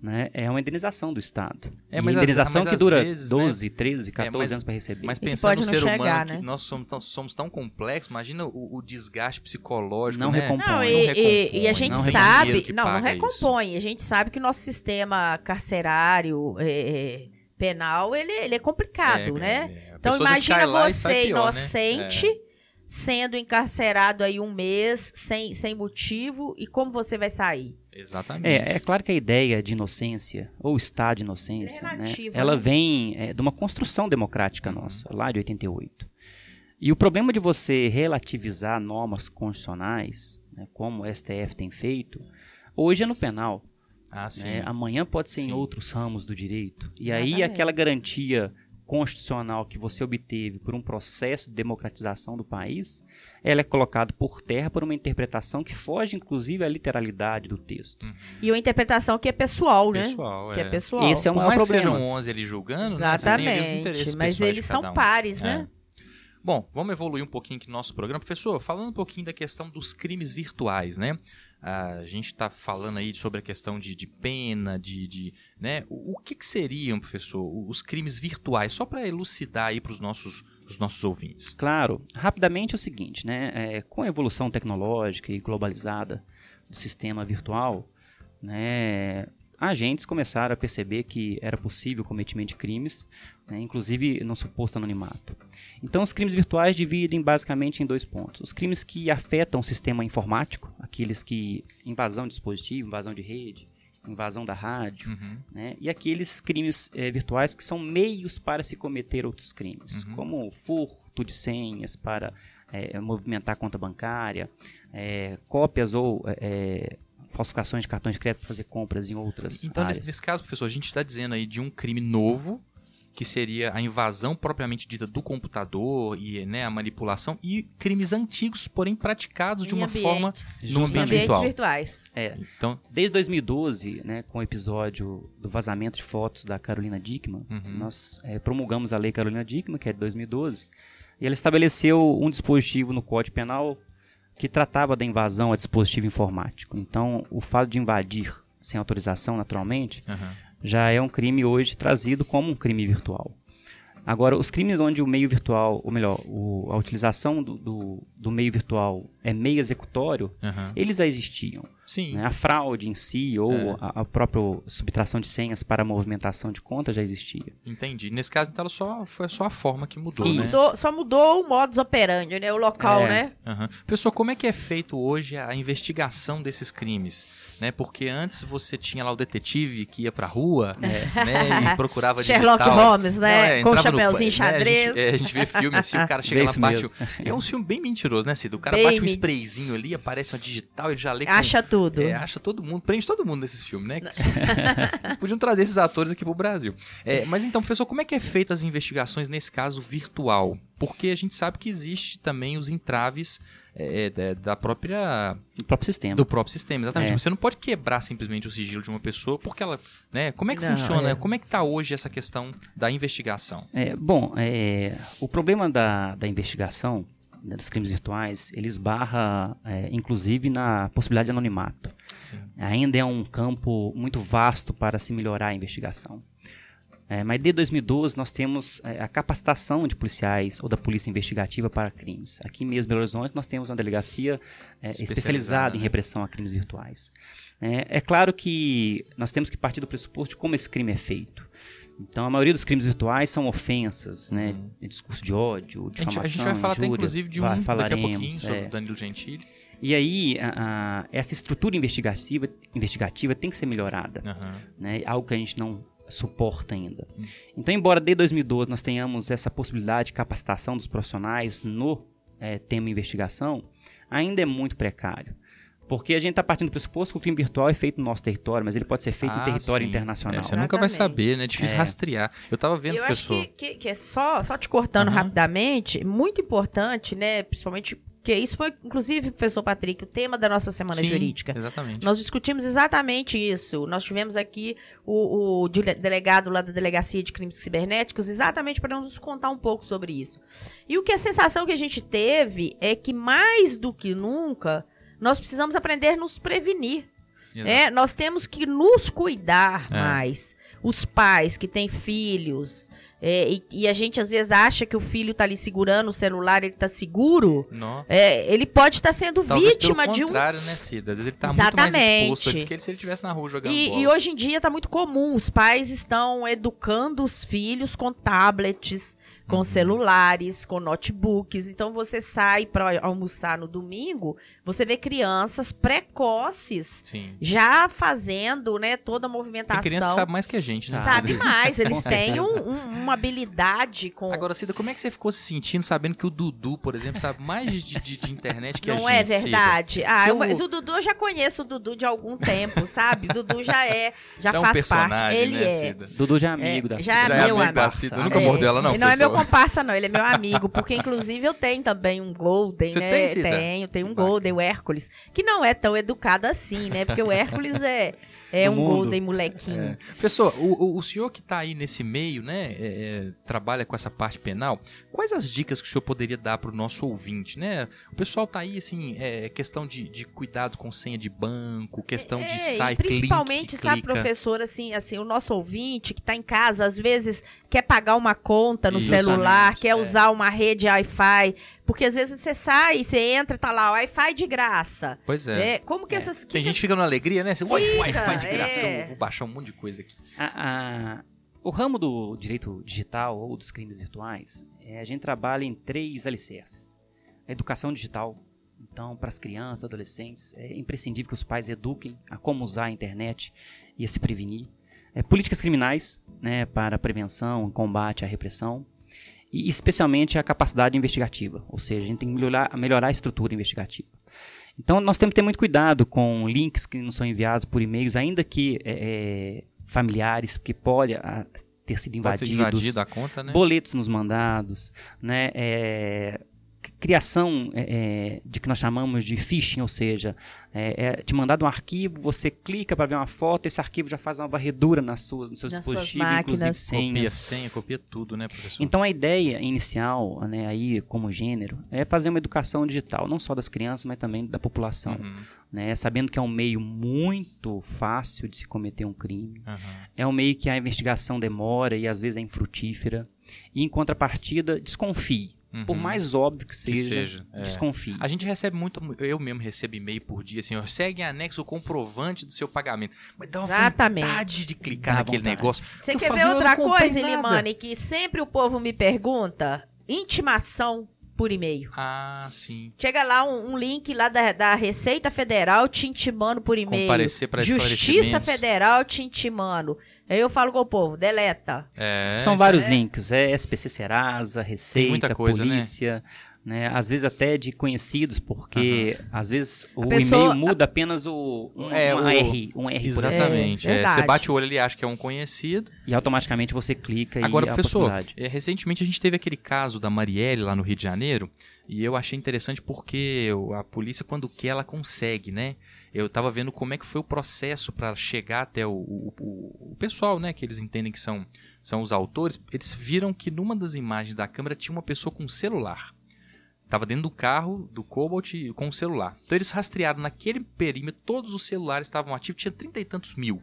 né, é uma indenização do Estado. É, às- indenização mas que dura vezes, né? 12, 13, 14 mas- anos para receber. Mas pensando no ser chegar, humano, né? que nós somos tão, somos tão complexos, imagina o, o desgaste psicológico, Não né? recompõe. Não, Não e, recompõe, e a gente não sabe. Não, não recompõe. A gente sabe que o nosso sistema carcerário é, é, penal ele, ele é complicado, É, né? é, é. Então imagina você pior, né? inocente É. sendo encarcerado aí um mês sem, sem motivo e como você vai sair? Exatamente. É, é claro que a ideia de inocência, ou estado de inocência, É né, relativa, ela né? vem é, de uma construção democrática Uhum. nossa, lá de 88. E o problema de você relativizar normas constitucionais, né, como o STF tem feito, hoje é no penal. Ah, sim. né, amanhã pode ser Sim. em outros ramos do direito. E aí Exatamente. aquela garantia constitucional que você obteve por um processo de democratização do país, ela é colocada por terra por uma interpretação que foge, inclusive, à literalidade do texto. Uhum. E uma interpretação que é pessoal, né? Pessoal, Que é é. pessoal. Esse é o maior mais que problema. sejam 11 ali julgando, né, Exatamente. interesses Mas eles são um. pares, É. né? Bom, vamos evoluir um pouquinho aqui no nosso programa. Professor, falando um pouquinho da questão dos crimes virtuais, né? A gente está falando aí sobre a questão de, de pena, de, de né? O, o que, que seriam, professor, os crimes virtuais? Só para elucidar aí para os nossos, os nossos ouvintes. Claro, rapidamente é o seguinte, né? é, com a evolução tecnológica e globalizada do sistema virtual, né, agentes começaram a perceber que era possível o cometimento de crimes, né, inclusive no suposto anonimato. Então, os crimes virtuais dividem basicamente em dois pontos: os crimes que afetam o sistema informático, aqueles que invasão de dispositivo, invasão de rede, invasão da rádio, Uhum. né? E aqueles crimes eh, virtuais que são meios para se cometer outros crimes, Uhum. como furto de senhas para eh, movimentar conta bancária, eh, cópias ou falsificações de cartões de crédito para fazer compras em outras Então, áreas. nesse, nesse caso, professor, a gente está dizendo aí de um crime novo, que seria a invasão propriamente dita do computador e né, a manipulação, e crimes antigos, porém praticados de Em uma forma ambientes- no em ambiente ambientes virtual. virtuais. É, Então, desde 2012, né, com o episódio do vazamento de fotos da Carolina Dickman, Uhum. nós eh, promulgamos a lei Carolina Dickman, que é de 2012, e ela estabeleceu um dispositivo no Código Penal que tratava da invasão a dispositivo informático. Então, o fato de invadir sem autorização, naturalmente, aham. Já é um crime hoje trazido como um crime virtual. Agora, os crimes onde o meio virtual, ou melhor, o- a utilização do, do, do meio virtual é meio executório, Aham. eles já existiam. Sim. Né? A fraude em si, ou É. a, a própria subtração de senhas para movimentação de conta já existia. Entendi. Nesse caso, então, só, foi só a forma que mudou, Sim. né? Mudou- só mudou o modus operandi, né? O local, É. né? Aham. Pessoal, como é que é feito hoje a investigação desses crimes? Né? Porque antes você tinha lá o detetive que ia pra rua né? e procurava Sherlock digital. Holmes, né? Não, é, Com o entrava no- chapeuzinho né, xadrez. A gente, é, a gente vê filme assim, o cara chega lá, bate mesmo. É um filme bem mentiroso, né, Cida? O cara Bem bate um sprayzinho ali, aparece uma digital, ele já lê. Acha tudo. É, acha todo mundo, prende todo mundo nesses filmes, né? Eles podiam trazer esses atores aqui pro Brasil. É, mas então, professor, como é que é feita as investigações nesse caso virtual? Porque a gente sabe que existe também os entraves é, da- da própria No próprio sistema. do próprio sistema, exatamente. É. Você não pode quebrar simplesmente o sigilo de uma pessoa porque ela, né? Como é que Não, funciona? é. Como é que tá hoje essa questão da investigação? É, bom, é, o problema da, da investigação né, dos crimes virtuais, ele esbarra, é, inclusive, na possibilidade de anonimato. Sim. Ainda é um campo muito vasto para se melhorar a investigação. É, mas desde 2012 nós temos é, a capacitação de policiais ou da polícia investigativa para crimes. Aqui mesmo em Belo Horizonte nós temos uma delegacia é, Especializada, especializada em né? repressão a crimes virtuais. É, é claro que nós temos que partir do pressuposto de como esse crime é feito. Então a maioria dos crimes virtuais são ofensas, né, Uhum. de discurso de ódio, A gente, difamação, a gente vai falar até injúria. inclusive de um Vai- daqui a pouquinho sobre é. o Danilo Gentili. E aí, a- a- essa estrutura investigativa, investigativa tem que ser melhorada, Aham. né? Algo que a gente não suporta ainda. Hum. Então, embora desde 2012 nós tenhamos essa possibilidade de capacitação dos profissionais no eh, tema investigação, ainda é muito precário. Porque a gente está partindo do pressuposto que o crime virtual é feito no nosso território, mas ele pode ser feito Ah, em território sim. internacional. É, você nunca vai saber, né? É difícil É. rastrear. Eu tava vendo, eu acho professor. que, que, que é só, só te cortando Aham. rapidamente, muito importante, né? Principalmente, porque isso foi, inclusive, professor Patrick, o tema da nossa semana Sim, jurídica. Exatamente. Nós discutimos exatamente isso. Nós tivemos aqui o, o dele- delegado lá da Delegacia de Crimes Cibernéticos, exatamente para nos contar um pouco sobre isso. E o que a sensação que a gente teve é que, mais do que nunca, nós precisamos aprender a nos prevenir. Exato. É, nós temos que nos cuidar É. mais. Os pais que têm filhos. é, e, e a gente às vezes acha que o filho tá ali segurando o celular, ele tá seguro. É, ele pode estar sendo Talvez vítima de um contrário, né, Cida? Às vezes ele tá muito mais exposto do que se ele estivesse na rua jogando E, bola. e hoje em dia tá muito comum. Os pais estão educando os filhos com tablets, com Uhum. celulares, com notebooks. Então você sai para almoçar no domingo, você vê crianças precoces Sim. já fazendo, né, toda a Tem movimentação. criança que sabe mais que a gente, né? Sabe Cida? mais, eles têm um- um- uma habilidade com. Agora, Cida, como é que você ficou se sentindo sabendo que o Dudu, por exemplo, sabe mais de, de- de internet que a gente? não é Cida? verdade? Ah, eu- mas o Dudu eu já conheço o Dudu de algum tempo, sabe? O Dudu já é, já É um faz personagem, parte. Ele né, é. Cida? Dudu já é amigo É, da já Cida. é Já é meu amigo da. Cida. É. Nunca mordeu ela, não, Ele não é meu? Comparsa, não. Ele é meu amigo. Porque, inclusive, eu tenho também um Golden, Você né? tem, Cida? Tenho, tenho um. Golden, o Hércules. Que não é tão educado assim, né? Porque o Hércules é, é um mundo. Golden molequinho. Professor, o, o- o senhor que está aí nesse meio, né, é, é, trabalha com essa parte penal, quais as dicas que o senhor poderia dar para o nosso ouvinte, né? O pessoal tá aí, assim, é, questão de, de cuidado com senha de banco, questão de É, sai, e principalmente, clique, sabe, clica. professor, assim, assim, o nosso ouvinte que tá em casa, às vezes quer pagar uma conta no Justamente, celular, quer é. usar uma rede Wi-Fi, porque às vezes você sai, você entra, tá lá, Wi-Fi de graça. Pois é. É, como que essas... Tem que gente que fica numa alegria, né? Você, "Ui, Fica, Wi-Fi de graça, é. eu vou baixar um monte de coisa aqui. A- a- o ramo do direito digital ou dos crimes virtuais, é, a gente trabalha em três alicerces. A educação digital. Então, para as crianças, adolescentes, é imprescindível que os pais eduquem a como usar a internet e a se prevenir. É, políticas criminais, né, para a prevenção, combate à repressão. E especialmente a capacidade investigativa, ou seja, a gente tem que melhorar, melhorar a estrutura investigativa. Então, nós temos que ter muito cuidado com links que nos são enviados por e-mails, ainda que é, é, familiares, porque pode ah, ter sido Pode invadidos, invadida a conta, né? boletos nos mandados, né, é, criação é, é, de que nós chamamos de phishing, ou seja, é, é te mandado um arquivo, você clica para ver uma foto, esse arquivo já faz uma varredura nas suas, no seu Nas suas dispositivo, inclusive máquinas. Copia senhas. senha, copia tudo, né, professor? Então a ideia inicial, né, aí como gênero, é fazer uma educação digital, não só das crianças, mas também da população, Uhum, né, sabendo que é um meio muito fácil de se cometer um crime, uhum. é um meio que a investigação demora e às vezes é infrutífera, e em contrapartida desconfie, por Uhum. mais óbvio que Que seja, seja, é. desconfie. A gente recebe muito, eu mesmo recebo e-mail por dia, assim, ó, segue em anexo o comprovante do seu pagamento. Mas dá uma Exatamente. vontade de clicar Dá naquele vontade. negócio. Você quer falo, ver outra coisa. Elimane, que sempre o povo me pergunta? Intimação por e-mail. Ah, sim. Chega lá um, um link lá da, da Receita Federal te intimando por e-mail. Comparecer para Justiça. Federal te intimando. Aí eu falo com o povo, deleta. É, São vários é- links, é SPC Serasa, Receita, muita coisa, né? Polícia, né? Às vezes até de conhecidos, porque às vezes o pessoa- e-mail muda apenas o um, É, uma o- R, um R, Exatamente. É, é, você bate o olho ali, acha que é um conhecido. e automaticamente você clica Agora, e a professor, oportunidade. é, recentemente a gente teve aquele caso da Marielle lá no Rio de Janeiro, e eu achei interessante porque a polícia, quando quer, ela consegue, né? Eu tava vendo como é que foi o processo para chegar até o, o- o- pessoal, né? Que eles entendem que são, são os autores. Eles viram que numa das imagens da câmera tinha uma pessoa com um celular. Tava dentro do carro, do Cobalt, com o celular. Então eles rastrearam naquele perímetro, todos os celulares estavam ativos, tinha trinta e tantos mil.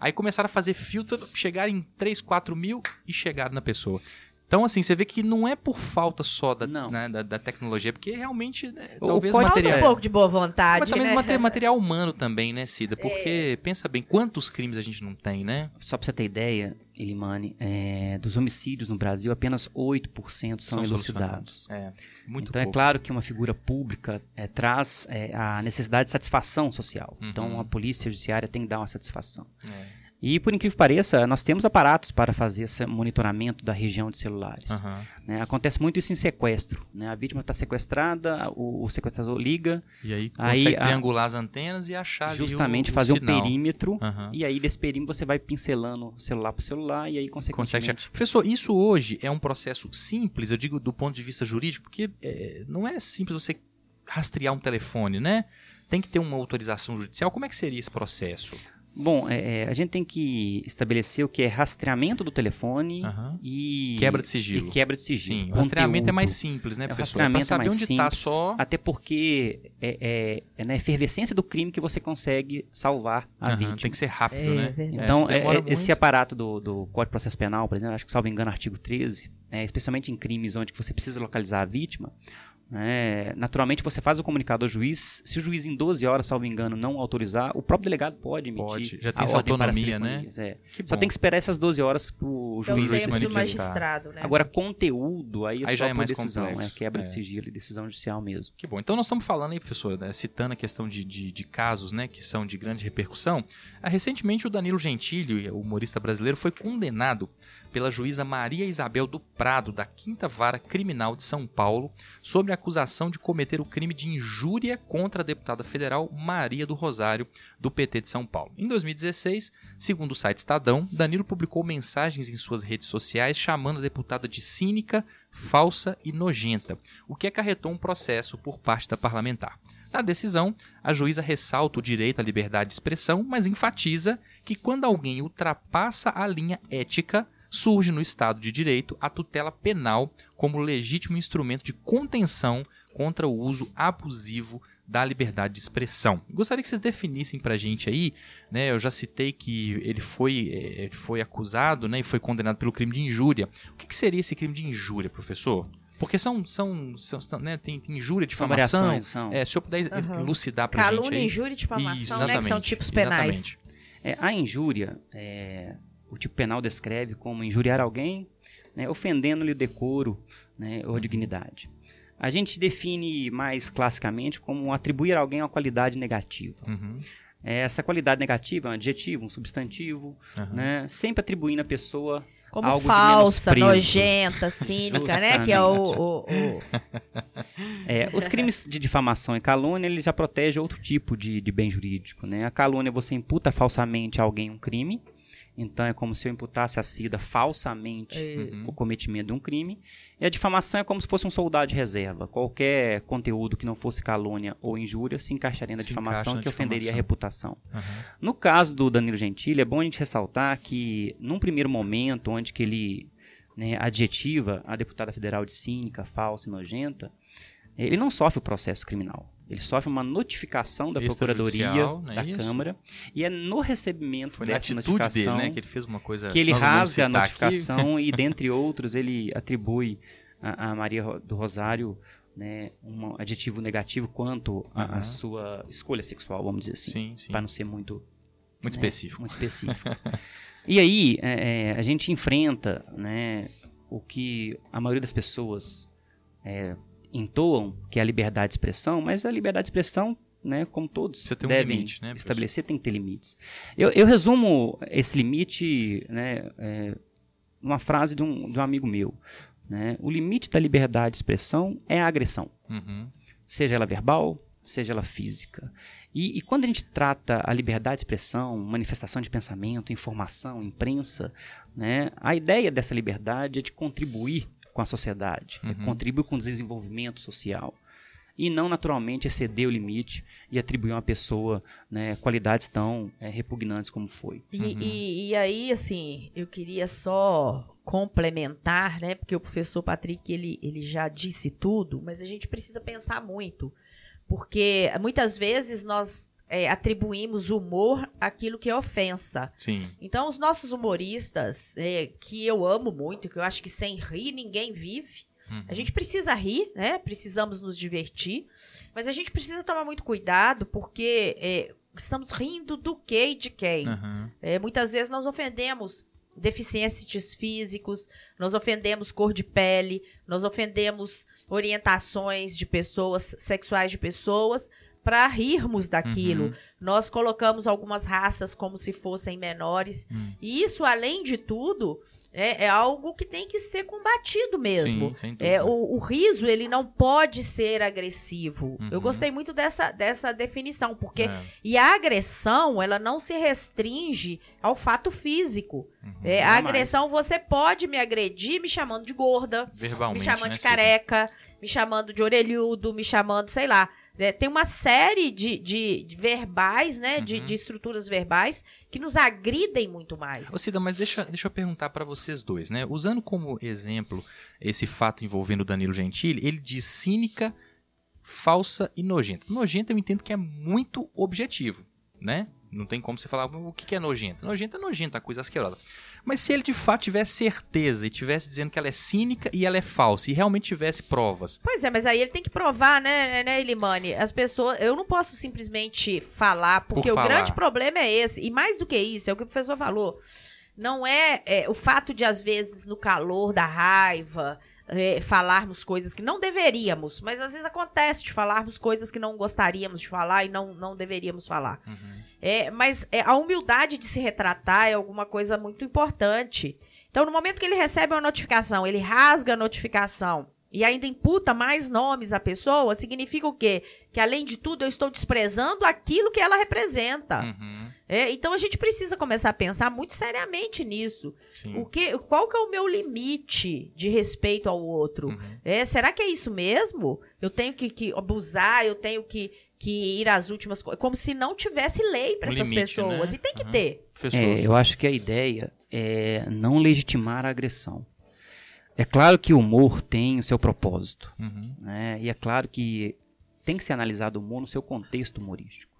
Aí começaram a fazer filtro, chegaram em 3, 4 mil e chegaram na pessoa. Então, assim, você vê que não é por falta só da, Não. né, da, da tecnologia, porque realmente, né, talvez Falta material... um pouco de boa vontade, Mas talvez né? mate- material humano também, né, Cida? Porque, pensa bem, quantos crimes a gente não tem, né? Só pra você ter ideia, Elimane, é, dos homicídios no Brasil, apenas 8% são, elucidados. É, muito então é pouco. claro que uma figura pública é, traz é, a necessidade de satisfação social. Uhum. Então a polícia judiciária tem que dar uma satisfação. É. E por incrível que pareça, nós temos aparatos para fazer esse monitoramento da região de celulares. Aham. né? Acontece muito isso em sequestro. né? A vítima está sequestrada, o, o sequestrador liga, E aí Aí, consegue a- triangular as antenas e achar justamente o, fazer o, sinal. perímetro. Aham. E aí desse perímetro você vai pincelando celular por celular e aí Consegue consequentemente... chegar. Professor, isso hoje é um processo simples, eu digo do ponto de vista jurídico, porque é, não é simples você rastrear um telefone, né? Tem que ter uma autorização judicial. Como é que seria esse processo? Bom, é, é, a gente tem que estabelecer o que é rastreamento do telefone Aham. e... Quebra de sigilo. E quebra de sigilo. Sim, o rastreamento é mais simples, né, É, o professor? É pra rastreamento é saber mais onde simples, tá só. Até porque é, é, é na efervescência do crime que você consegue salvar a Aham, vítima. Tem que ser rápido, É, né? Então, é, é, esse aparato do, do Código de Processo Penal, por exemplo, acho que, salvo engano, artigo 13, é, especialmente em crimes onde você precisa localizar a vítima, né, naturalmente você faz o comunicado ao juiz. Se o juiz em 12 horas, salvo engano, não autorizar, o próprio delegado pode emitir Pode, já tem a essa ordem para as autonomia, né? é. Só tem que esperar essas 12 horas para o Pelo juiz se manifestar. magistrado, né? Agora, conteúdo, aí é Aí só já é mais decisão, complexo. é quebra É. de sigilo e decisão judicial mesmo. Que bom. Então nós estamos falando aí, professor, né, citando a questão de, de, de casos né, que são de grande repercussão. Ah, recentemente o Danilo Gentili, o humorista brasileiro, foi condenado pela juíza Maria Isabel do Prado, da Quinta Vara Criminal de São Paulo, sobre a acusação de cometer o crime de injúria contra a deputada federal Maria do Rosário, do PT de São Paulo. Em 2016, segundo o site Estadão, Danilo publicou mensagens em suas redes sociais chamando a deputada de cínica, falsa e nojenta, o que acarretou um processo por parte da parlamentar. Na decisão, a juíza ressalta o direito à liberdade de expressão, mas enfatiza que quando alguém ultrapassa a linha ética, surge no Estado de Direito a tutela penal como legítimo instrumento de contenção contra o uso abusivo da liberdade de expressão. Gostaria que vocês definissem pra gente aí, né? Eu já citei que ele foi, eh, ele foi acusado, né, e foi condenado pelo crime de injúria. O que, que seria esse crime de injúria, professor? Porque são, são, são, são, né, tem, tem injúria, difamação. são. É, se o senhor puder Aham. elucidar pra gente Calúnia, aí. injúria e difamação, Isso, né? Que são exatamente, tipos penais. exatamente. É, a injúria, é, o tipo penal descreve como injuriar alguém, né, ofendendo-lhe o decoro né, ou a dignidade. A gente define mais classicamente como atribuir a alguém uma qualidade negativa. Uhum, É, Essa qualidade negativa é um adjetivo, um substantivo, aham. né, sempre atribuindo à pessoa Como algo falsa, nojenta, cínica, né? Que é o, o- o- É, os crimes de difamação e calúnia, eles já protegem outro tipo de, de bem jurídico, né? A calúnia, você imputa falsamente a alguém um crime, então é como se eu imputasse a Cida falsamente É. Uhum. o cometimento de um crime. E a difamação é como se fosse um soldado de reserva. Qualquer conteúdo que não fosse calúnia ou injúria se encaixaria na Se difamação encaixa na que ofenderia a difamação. reputação. Aham. No caso do Danilo Gentili, é bom a gente ressaltar que, num primeiro momento, onde que ele né, adjetiva a deputada federal de cínica, falsa e nojenta, ele não sofre o processo criminal. Ele sofre uma notificação da Procuradoria Extrajudicial, não é da isso? Câmara e é no recebimento Foi dessa atitude dele, notificação né? Que ele fez uma coisa. que ele rasga a citar aqui. notificação e, dentre outros, ele atribui a, a Maria do Rosário né, um adjetivo negativo quanto à Uhum. sua escolha sexual, vamos dizer assim, Sim, sim. para não ser muito Muito né, específico. muito específico. e aí é, é, a gente enfrenta, né, o que a maioria das pessoas é, entoam, que é a liberdade de expressão, mas a liberdade de expressão, né, como todos um devem limite, né, estabelecer, tem que ter limites. Eu, eu resumo esse limite, né, é, numa frase de um, de um amigo meu. Né? O limite da liberdade de expressão é a agressão Uhum. seja ela verbal, seja ela física. E, e quando a gente trata a liberdade de expressão, manifestação de pensamento, informação, imprensa, né, a ideia dessa liberdade é de contribuir com a sociedade, é Uhum. contribuir com o desenvolvimento social. E não naturalmente exceder o limite e atribuir a uma pessoa né, qualidades tão eh, repugnantes como foi. E, Uhum. e- e aí, assim, eu queria só complementar, né? Porque o professor Patrick, ele, ele já disse tudo, mas a gente precisa pensar muito. Porque muitas vezes nós é, atribuímos humor àquilo que é ofensa. Sim. Então, os nossos humoristas, é, que eu amo muito, que eu acho que sem rir ninguém vive, Uhum. a gente precisa rir, né? Precisamos nos divertir, mas a gente precisa tomar muito cuidado porque é, estamos rindo do que e de quem. Uhum. É, muitas vezes nós ofendemos deficientes físicos, nós ofendemos cor de pele, nós ofendemos orientações de pessoas, sexuais de pessoas, para rirmos daquilo. Uhum. Nós colocamos algumas raças como se fossem menores. Hum. E isso, além de tudo, é, é algo que tem que ser combatido mesmo. Sim. É, o, o riso, ele não pode ser agressivo. Uhum. Eu gostei muito dessa, dessa definição, porque É. e a agressão, ela não se restringe ao fato físico. Uhum. É, a agressão, você pode me agredir me chamando de gorda, me chamando né, de careca, me chamando de orelhudo, me chamando, sei lá. É, tem uma série de, de, de verbais, né? De, Uhum. de estruturas verbais que nos agridem muito mais. Ô Cida, mas deixa, deixa eu perguntar pra vocês dois, né? Usando como exemplo esse fato envolvendo o Danilo Gentili, ele diz cínica, falsa e nojenta. Nojenta eu entendo que é muito objetivo, né? Não tem como você falar o que que é nojenta. Nojenta é nojenta, coisa asquerosa. Mas se ele de fato tivesse certeza e tivesse dizendo que ela é cínica e ela é falsa, e realmente tivesse provas, Pois é, mas aí ele tem que provar, né, né, Elimane? As pessoas. Eu não posso simplesmente falar, porque Por o falar. grande problema é esse. E mais do que isso, é o que o professor falou. Não é, é, o fato de, às vezes, no calor da raiva, é, falarmos coisas que não deveríamos, mas às vezes acontece de falarmos coisas que não gostaríamos de falar e não, não deveríamos falar. É, mas é, a humildade de se retratar é alguma coisa muito importante. Então, no momento que ele recebe uma notificação, ele rasga a notificação e ainda imputa mais nomes à pessoa, significa o quê? Que, além de tudo, eu estou desprezando aquilo que ela representa. Uhum, É, então, a gente precisa começar a pensar muito seriamente nisso. sim. O que, qual que é o meu limite de respeito ao outro? Uhum. É, será que é isso mesmo? Eu tenho que, que abusar, eu tenho que, que ir às últimas coisas. Como se não tivesse lei para essas limite, pessoas. né? E tem que Uhum. ter. É, eu acho que a ideia é não legitimar a agressão. É claro que o humor tem o seu propósito, Uhum. né? E é claro que tem que ser analisado o humor no seu contexto humorístico.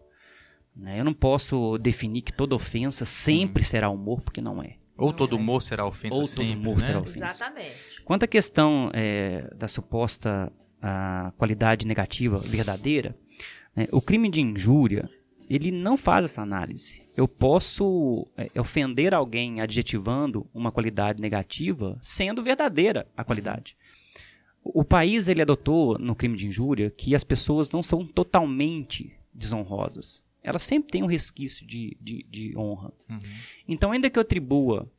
né? Eu não posso definir que toda ofensa sempre será humor, porque não é. Ou todo humor será ofensa Ou todo sempre, humor né? será ofensa. Exatamente. Quanto à questão é, da suposta ah, qualidade negativa verdadeira, né, o crime de injúria ele não faz essa análise. Eu posso é, ofender alguém adjetivando uma qualidade negativa, sendo verdadeira a qualidade. O, país ele adotou no crime de injúria que as pessoas não são totalmente desonrosas. Elas sempre têm um resquício de, de, de honra. Uhum. Então, ainda que eu atribua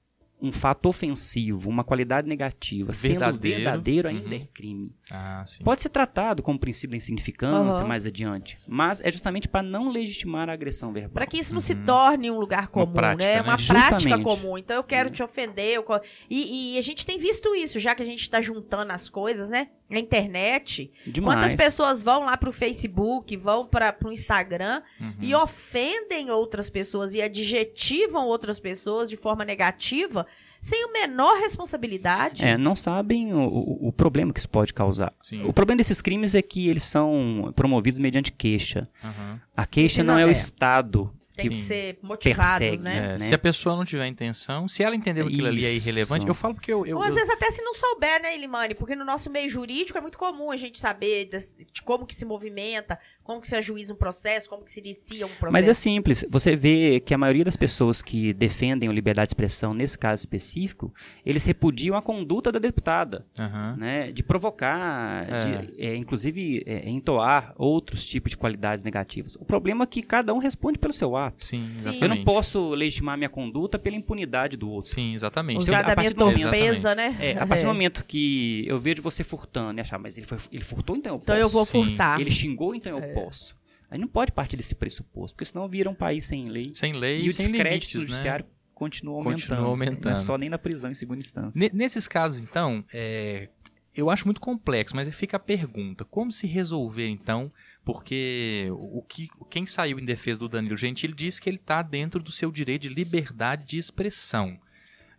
um fato ofensivo, uma qualidade negativa, sendo Verdadeiro, verdadeiro, ainda uhum. é crime. Ah, sim. Pode ser tratado como princípio da insignificância Aham. mais adiante, mas é justamente para não legitimar a agressão verbal. Para que isso não se Uhum. torne um lugar comum, prática, né? né? Uma prática Justamente. comum. Então eu quero te ofender. eu E, e a gente tem visto isso, já que a gente está juntando as coisas, né? Na internet. Demais. Quantas pessoas vão lá pro Facebook, vão para pro Instagram Uhum. e ofendem outras pessoas e adjetivam outras pessoas de forma negativa, sem a menor responsabilidade. É, não sabem o, o- o problema que isso pode causar. Sim. O problema desses crimes é que eles são promovidos mediante queixa. Uhum. A queixa não é o. Estado Tem que Sim. ser motivados, persegue, né? É, né? Se a pessoa não tiver intenção, se ela entender que aquilo ali é irrelevante, eu falo porque eu. eu, Ou às eu- vezes até se não souber, né, Ilimani? Porque no nosso meio jurídico é muito comum a gente saber das- de como que se movimenta, como que se ajuiza um processo, como que se inicia um processo. Mas é simples. Você vê que a maioria das pessoas que defendem a liberdade de expressão nesse caso específico, eles repudiam a conduta da deputada, Aham. né? De provocar, É. de, é, inclusive é, entoar outros tipos de qualidades negativas. O problema é que cada um responde pelo seu ato. Sim, exatamente. Eu não posso legitimar minha conduta pela impunidade do outro. Sim, exatamente. Usar a partir do momento- né? É, a partir do momento que eu vejo você furtando e achar, mas ele, foi, ele furtou, então eu Então posso. eu vou Sim. furtar. Ele xingou, então eu posso. Aí não pode partir desse pressuposto, porque senão vira um país sem lei. Sem lei E o sem descrédito limites, do né? judiciário continua aumentando. Continua Não aumentando. é só nem na prisão em segunda instância. Ne- Nesses casos, então, é, eu acho muito complexo, mas fica a pergunta: como se resolver, então? Porque o que, quem saiu em defesa do Danilo Gentili disse que ele está dentro do seu direito de liberdade de expressão.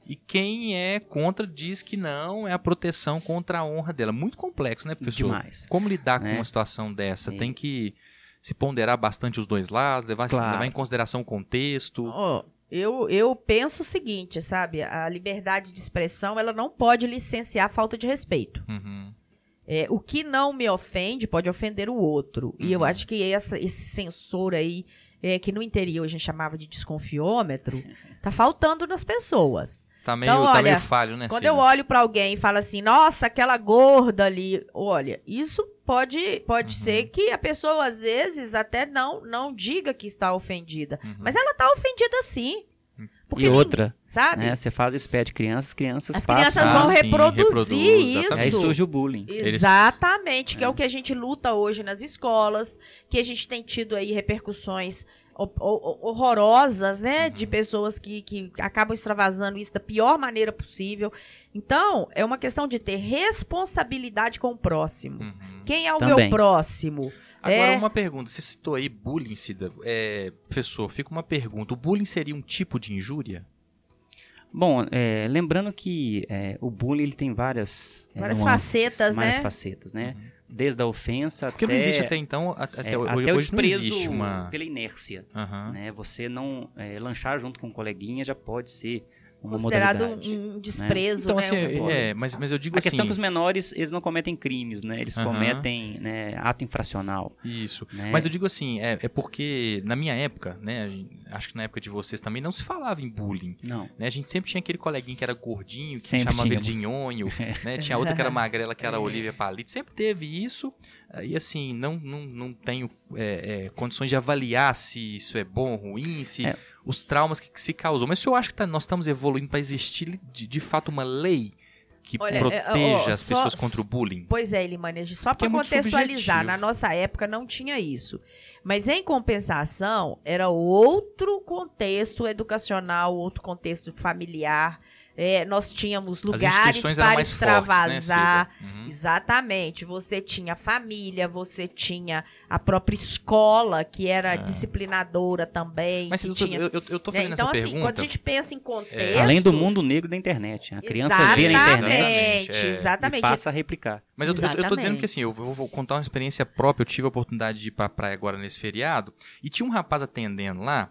E quem é contra diz que não, é a proteção contra a honra dela. Muito complexo, né, professor? Demais. Como lidar com Né? uma situação dessa? É. Tem que se ponderar bastante os dois lados, levar, Claro. levar em consideração o contexto. Ó, eu, eu penso o seguinte, sabe? A liberdade de expressão, ela não pode licenciar falta de respeito. Uhum. É, o que não me ofende pode ofender o outro. E eu Uhum. acho que essa- esse sensor aí, é, que no interior a gente chamava de desconfiômetro, tá faltando nas pessoas. Tá meio, Então, tá olha, meio falho, né, Quando Cida? eu olho pra alguém e falo assim, nossa, aquela gorda ali, olha, isso pode, pode Uhum. ser que a pessoa às vezes até não não diga que está ofendida, Uhum. mas ela tá ofendida sim. Porque E outra, sabe? né, você faz isso de crianças, crianças As passam. crianças Ah, vão sim, reproduzir reproduz, isso. exatamente. Aí surge o bullying. Exatamente, que é o que a gente luta hoje nas escolas, que a gente tem tido aí repercussões horrorosas, né, de pessoas que, que acabam extravasando isso da pior maneira possível. Então, é uma questão de ter responsabilidade com o próximo. Uhum. Quem é o meu Também. próximo? Agora, É. uma pergunta. Você citou aí bullying, Cida. É, professor, fica uma pergunta. O bullying seria um tipo de injúria? Bom, é, lembrando que é, o bullying ele tem várias, é, Várias nuances, facetas, várias né? facetas, né? Desde a ofensa Porque até, não existe até então... a- Até, é, hoje, até o hoje não desprezo existe uma... pela inércia. Aham. Né? Você não é, lanchar junto com um coleguinha já pode ser uma Considerado um, um desprezo, Então, né? assim, um- é, mas, mas eu digo A assim... questão é que os menores, eles não cometem crimes, né? Eles cometem né, ato infracional. Isso. Né? Mas eu digo assim, é, é porque na minha época, né, a acho que na época de vocês também, não se falava em bullying. Não. Né? A gente sempre tinha aquele coleguinha que era gordinho, que Sempre chamava ele de nhonho, né? Tinha outra que era magrela, que era a Olivia Palito. Sempre teve isso. eh, E assim, não, não, não tenho é, é, condições de avaliar se isso é bom ou ruim, se É. os traumas que, que se causou. Mas se eu acho que tá- nós estamos evoluindo para existir de, de fato uma lei que Olha, é, proteja ó, as só- pessoas contra o bullying. Pois é, Elimane, só Porque é para muito contextualizar, subjetivo. na nossa época não tinha isso. Mas em compensação, era outro contexto educacional, outro contexto familiar. É, nós tínhamos lugares para mais fortes, né, extravasar. Uhum. Exatamente. Você tinha família, você tinha a própria escola, que era É. disciplinadora também. Mas tô, tinha... eu, eu- eu tô né? fazendo Então, essa assim, pergunta. quando a gente pensa em contexto. Além do mundo negro da internet. A criança vê na Exatamente, internet é, e exatamente. passa a replicar. Mas eu, eu- eu tô dizendo Exatamente. que assim, eu vou, vou contar uma experiência própria. Eu tive a oportunidade de ir pra praia agora nesse feriado. E tinha um rapaz atendendo lá.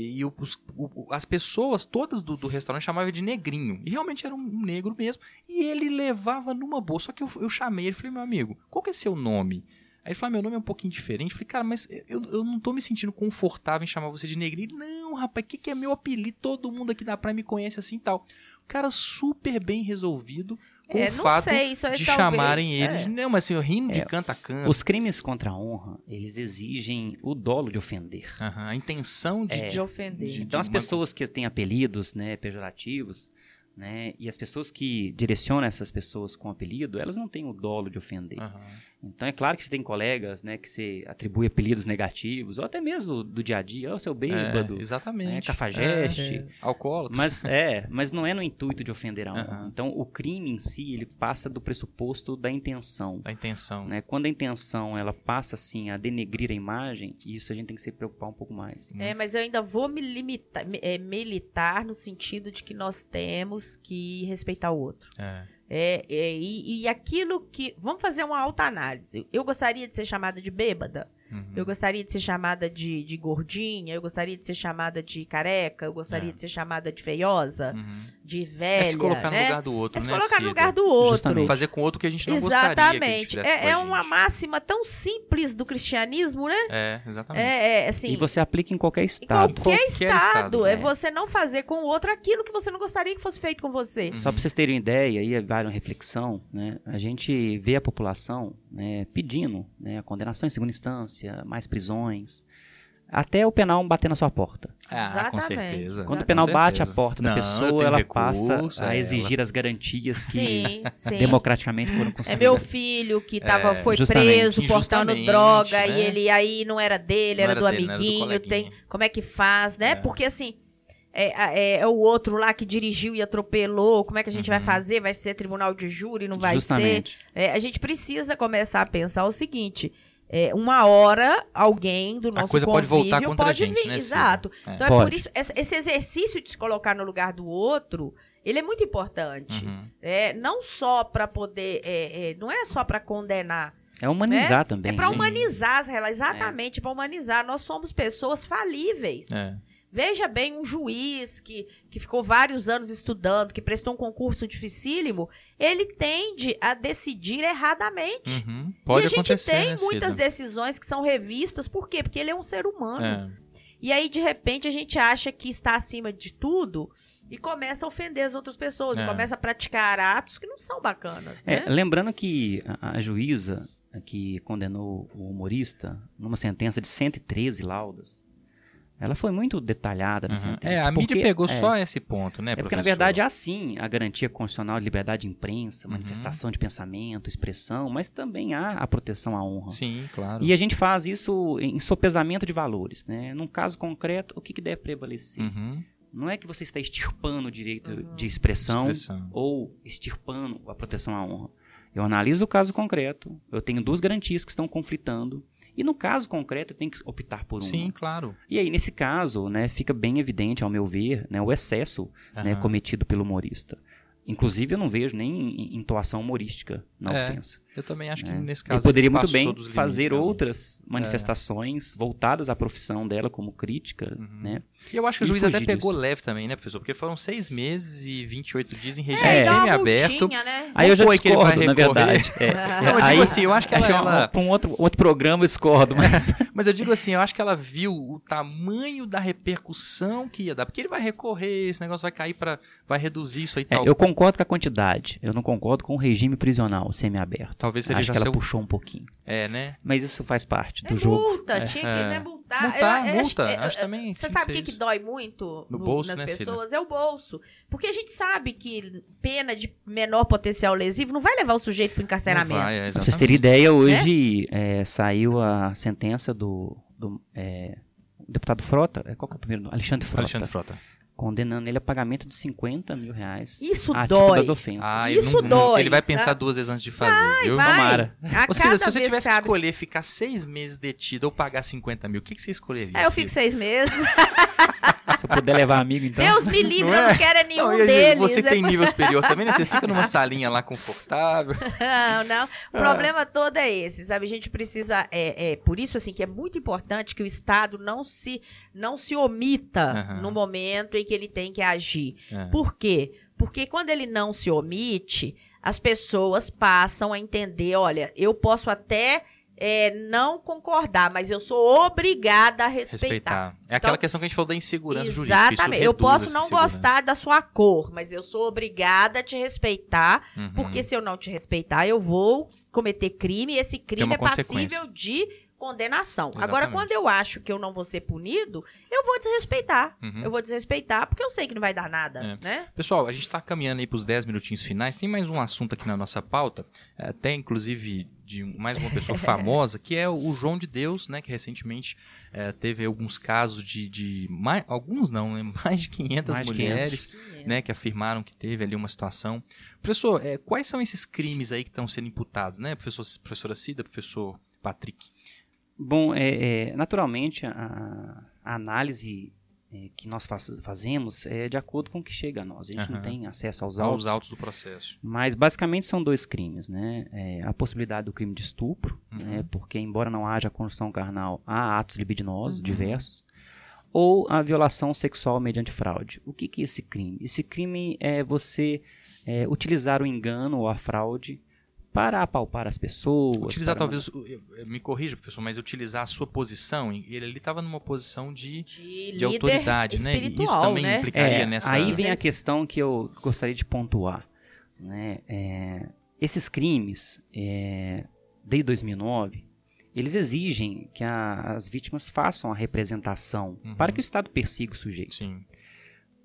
E os- o- as pessoas todas do, do restaurante chamavam de negrinho. E realmente era um, um negro mesmo. E ele levava numa boa. Só que eu, eu chamei ele e falei, meu amigo, qual que é seu nome? Aí ele falou, ah, meu nome é um pouquinho diferente. Eu falei, cara, mas eu, eu não tô me sentindo confortável em chamar você de negrinho. Ele, não, rapaz, o que, que é meu apelido? Todo mundo aqui da praia me conhece assim e tal. O cara super bem resolvido com É, o não fato sei, de talvez- chamarem é. de. Não, mas assim, eu rindo de É, canto a canto. Os crimes contra a honra, eles exigem o dolo de ofender. A intenção de. É. de ofender. de- Então as uma- pessoas que têm apelidos, né, pejorativos, né, e as pessoas que direcionam essas pessoas com apelido, elas não têm o dolo de ofender. Aham. Então é claro que você tem colegas, né, que você atribui apelidos negativos, ou até mesmo do dia a dia, ó, seu bêbado, É, exatamente. né, cafajeste. É, alcoólatra. Mas é, mas não é no intuito de ofender a honra. Aham. Então o crime em si, ele passa do pressuposto da intenção. A intenção. Né? Quando a intenção ela passa assim a denegrir a imagem, isso a gente tem que se preocupar um pouco mais. É, mas eu ainda vou me limitar, me- é, militar no sentido de que nós temos que respeitar o outro. É. É, é, e, e aquilo que. Vamos fazer uma autoanálise. Eu gostaria de ser chamada de bêbada? Uhum. Eu gostaria de ser chamada de, de gordinha, eu gostaria de ser chamada de careca, eu gostaria É. de ser chamada de feiosa, Uhum. de velha, É se colocar né? no lugar do outro, É se né? colocar no Cida? lugar do outro. Justamente. Fazer com outro que a gente não gostaria Exatamente. fizesse com É, é uma máxima tão simples do cristianismo, né? É, exatamente. É, é, assim, E você aplica em qualquer em estado. qualquer, Qualquer estado. estado, É é. você não fazer com o outro aquilo que você não gostaria que fosse feito com você. Só para vocês terem uma ideia, aí vale uma reflexão, né? A gente vê a população né, pedindo né, a condenação em segunda instância, mais prisões, até o penal bater na sua porta. Ah, com Exatamente. certeza. Quando Com o penal bate a porta da Não, pessoa, ela recurso, passa a é, exigir as garantias que Sim, sim. democraticamente foram É concedidas. meu filho que tava, É, foi preso portando droga né? e ele aí não era dele, Não era, era do dele, não era do amiguinho. tem, como é que faz, né? É. Porque assim. É, é- é o outro lá que dirigiu e atropelou. Como é que a gente vai Uhum. fazer? Vai ser tribunal de júri? Não vai Justamente. ser? É, a gente precisa começar a pensar o seguinte: é, uma hora alguém do A nosso coisa pode voltar convívio contra a pode gente, vir, né, exato. É. Então é por Pode. isso esse esse exercício de se colocar no lugar do outro, ele é muito importante. Uhum. É, não só para poder, é, é, não é só para condenar, É humanizar também. é para né? humanizar as relações, exatamente para humanizar. Nós somos pessoas falíveis. É. Veja bem, um juiz que, que ficou vários anos estudando, que prestou um concurso dificílimo, ele tende a decidir erradamente. Uhum. Pode e a gente tem né, muitas Cida? decisões que são revistas, por quê? Porque ele é um ser humano. É. E aí, de repente, a gente acha que está acima de tudo e começa a ofender as outras pessoas, É. e começa a praticar atos que não são bacanas. É, Né? lembrando que a, a juíza que condenou o humorista numa sentença de 113 laudas, ela foi muito detalhada na Uhum. sentença. É, a mídia porque- pegou é, só esse ponto, né, É porque, na verdade, há sim a garantia constitucional de liberdade de imprensa, Uhum. manifestação de pensamento, expressão, mas também há a proteção à honra. Sim, claro. E a gente faz isso em sopesamento de valores. Né? Num caso concreto, o que, que deve prevalecer? Uhum. Não é que você está extirpando o direito Uhum. de expressão, Expressão. ou extirpando a proteção à honra. Eu analiso o caso concreto, eu tenho duas garantias que estão conflitando, e no caso concreto tenho que optar por uma. Sim, claro. E aí, nesse caso, né, fica bem evidente, ao meu ver, né, o excesso né, Aham. cometido pelo humorista. Inclusive, eu não vejo nem intuação humorística na É, ofensa. Eu também acho que né? nesse caso poderia ele muito bem dos limites, fazer realmente. outras manifestações voltadas à profissão dela como crítica, Uhum. né? E eu acho que o E juiz até pegou disso. leve também, né, professor? Porque foram seis meses e 28 dias em É, regime É. semi-aberto. né? Aí eu já pôr que ele vai discordo, na recorrer. verdade. É, Não, eu aí, digo assim, eu acho que ela... acho ela- para um outro, outro programa eu discordo, mas Mas eu digo assim, eu acho que ela viu o tamanho da repercussão que ia dar. Porque ele vai recorrer, esse negócio vai cair para vai reduzir isso aí. É, tal. eu concordo com a quantidade. Eu não concordo com o regime prisional semiaberto. Talvez seja Acho já que ela seu... puxou um pouquinho. É, né? Mas isso faz parte do É jogo. multa, É. tinha que É. né, multar. Multar, Eu- eu multa, que- acho também Você sabe o que, que dói muito No bolso, nas né, Cida? pessoas? É o bolso. Porque a gente sabe que pena de menor potencial lesivo não vai levar o sujeito para Não encarceramento. vai, é, Pra vocês terem ideia, hoje é, saiu a sentença do, do, é, deputado Frota, é, qual que é o primeiro nome? Alexandre Frota, Alexandre Frota. Condenando ele a pagamento de 50 mil reais Isso a dói. das ofensas. Ah, Isso ele, não- dói, ele vai pensar sabe? duas vezes antes de fazer, viu? Vai. Tomara. A Ou seja, se você tivesse que escolher ficar seis meses detido ou pagar 50 mil, o que, que você escolheria? É, eu fico seis meses. Se eu puder levar amigo, então. Deus me livre, Não eu é? não quero é nenhum Não, e deles. Você que É tem nível superior também, né? Você fica numa salinha lá confortável. Não, não. O Ah. problema todo é esse, sabe? A gente precisa. É, é por isso, assim, que é muito importante que o Estado não se, não se omita Aham. no momento em que ele tem que agir. É. Por quê? Porque quando ele não se omite, as pessoas passam a entender: olha, eu posso até. É, não concordar, mas eu sou obrigada a respeitar. Respeitar. É aquela Então- questão que a gente falou da insegurança jurídica. isso Exatamente. Eu posso não gostar da sua cor, mas eu sou obrigada a te respeitar Uhum. porque se eu não te respeitar, eu vou cometer crime e esse crime é passível de condenação. Exatamente. Agora, quando eu acho que eu não vou ser punido, eu vou desrespeitar. Uhum. Eu vou desrespeitar porque eu sei que não vai dar nada, É. né? Pessoal, a gente está caminhando aí para os 10 minutinhos finais. Tem mais um assunto aqui na nossa pauta, é, até inclusive de mais uma pessoa famosa, que é o João de Deus, né? Que recentemente é, teve alguns casos de. de mais, alguns não, né? Mais de 500 Mais de mulheres né, que afirmaram que teve ali uma situação. Professor, é, quais são esses crimes aí que estão sendo imputados, né? Professor, professora Cida, professor Patrick. Bom, é, é, naturalmente, a, a análise é, que nós faz, fazemos é de acordo com o que chega a nós. A gente Aham. não tem acesso aos Aos autos. autos do processo. Mas basicamente são dois crimes, né? É, a possibilidade do crime de estupro, Uhum. né? Porque embora não haja construção carnal, há atos libidinosos Uhum. diversos. Ou a violação sexual mediante fraude. O que, que é esse crime? Esse crime é você é, utilizar o engano ou a fraude para apalpar as pessoas. Utilizar para- talvez, me corrija, professor, mas utilizar a sua posição, ele ali estava numa posição de, De, de autoridade, né? E Isso espiritual, também né? implicaria É, nessa... Aí vem a questão que eu gostaria de pontuar. Né? É, esses crimes, é, desde 2009, eles exigem que a- as vítimas façam a representação Uhum. para que o Estado persiga o sujeito. Sim.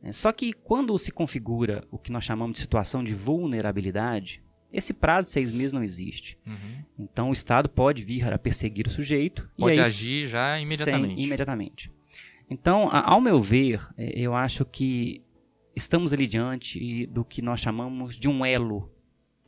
É, Só que quando se configura o que nós chamamos de situação de vulnerabilidade, esse prazo de seis meses não existe. Uhum. Então o Estado pode vir a perseguir o sujeito. Pode e aí, agir já imediatamente. sem- imediatamente. Então, a- ao meu ver, eh, eu acho que estamos ali diante do que nós chamamos de um elo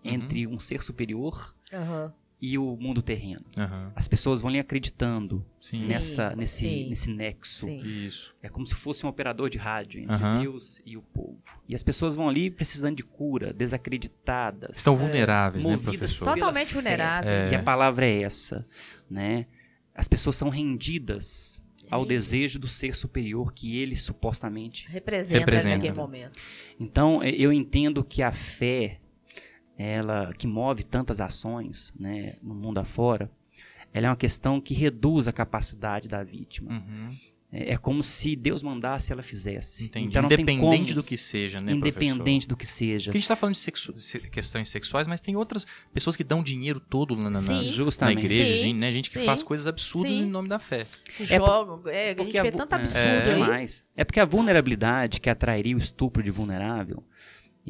Uhum. entre um ser superior Aham. E o mundo terreno. Aham. As pessoas vão ali acreditando Sim. Sim. nessa, nesse, sim. nesse nexo. Sim. Isso. É como se fosse um operador de rádio entre Aham. Deus e o povo. E as pessoas vão ali precisando de cura, desacreditadas. Estão vulneráveis, né, movidas professor? Totalmente fé. vulnerável. É. E a palavra é essa, né? As pessoas são rendidas ao desejo do ser superior que ele supostamente. Representa, Representa. naquele momento. Então, eu entendo que a fé, ela que move tantas ações, né, no mundo afora, ela é uma questão que reduz a capacidade da vítima. Uhum. É, é como se Deus mandasse ela fizesse. Entendi. Então não tem Independente como, do que seja, né, independente do que seja. Porque a gente está falando de, sexu- de questões sexuais, mas tem outras pessoas que dão dinheiro todo na, na, Sim. na igreja, Sim. gente, né? Gente que Sim. faz coisas absurdas Sim. em nome da fé. Jogam, é, a gente Porque vê tanto é, absurdo é, aí. demais. É porque a vulnerabilidade que atrairia o estupro de vulnerável,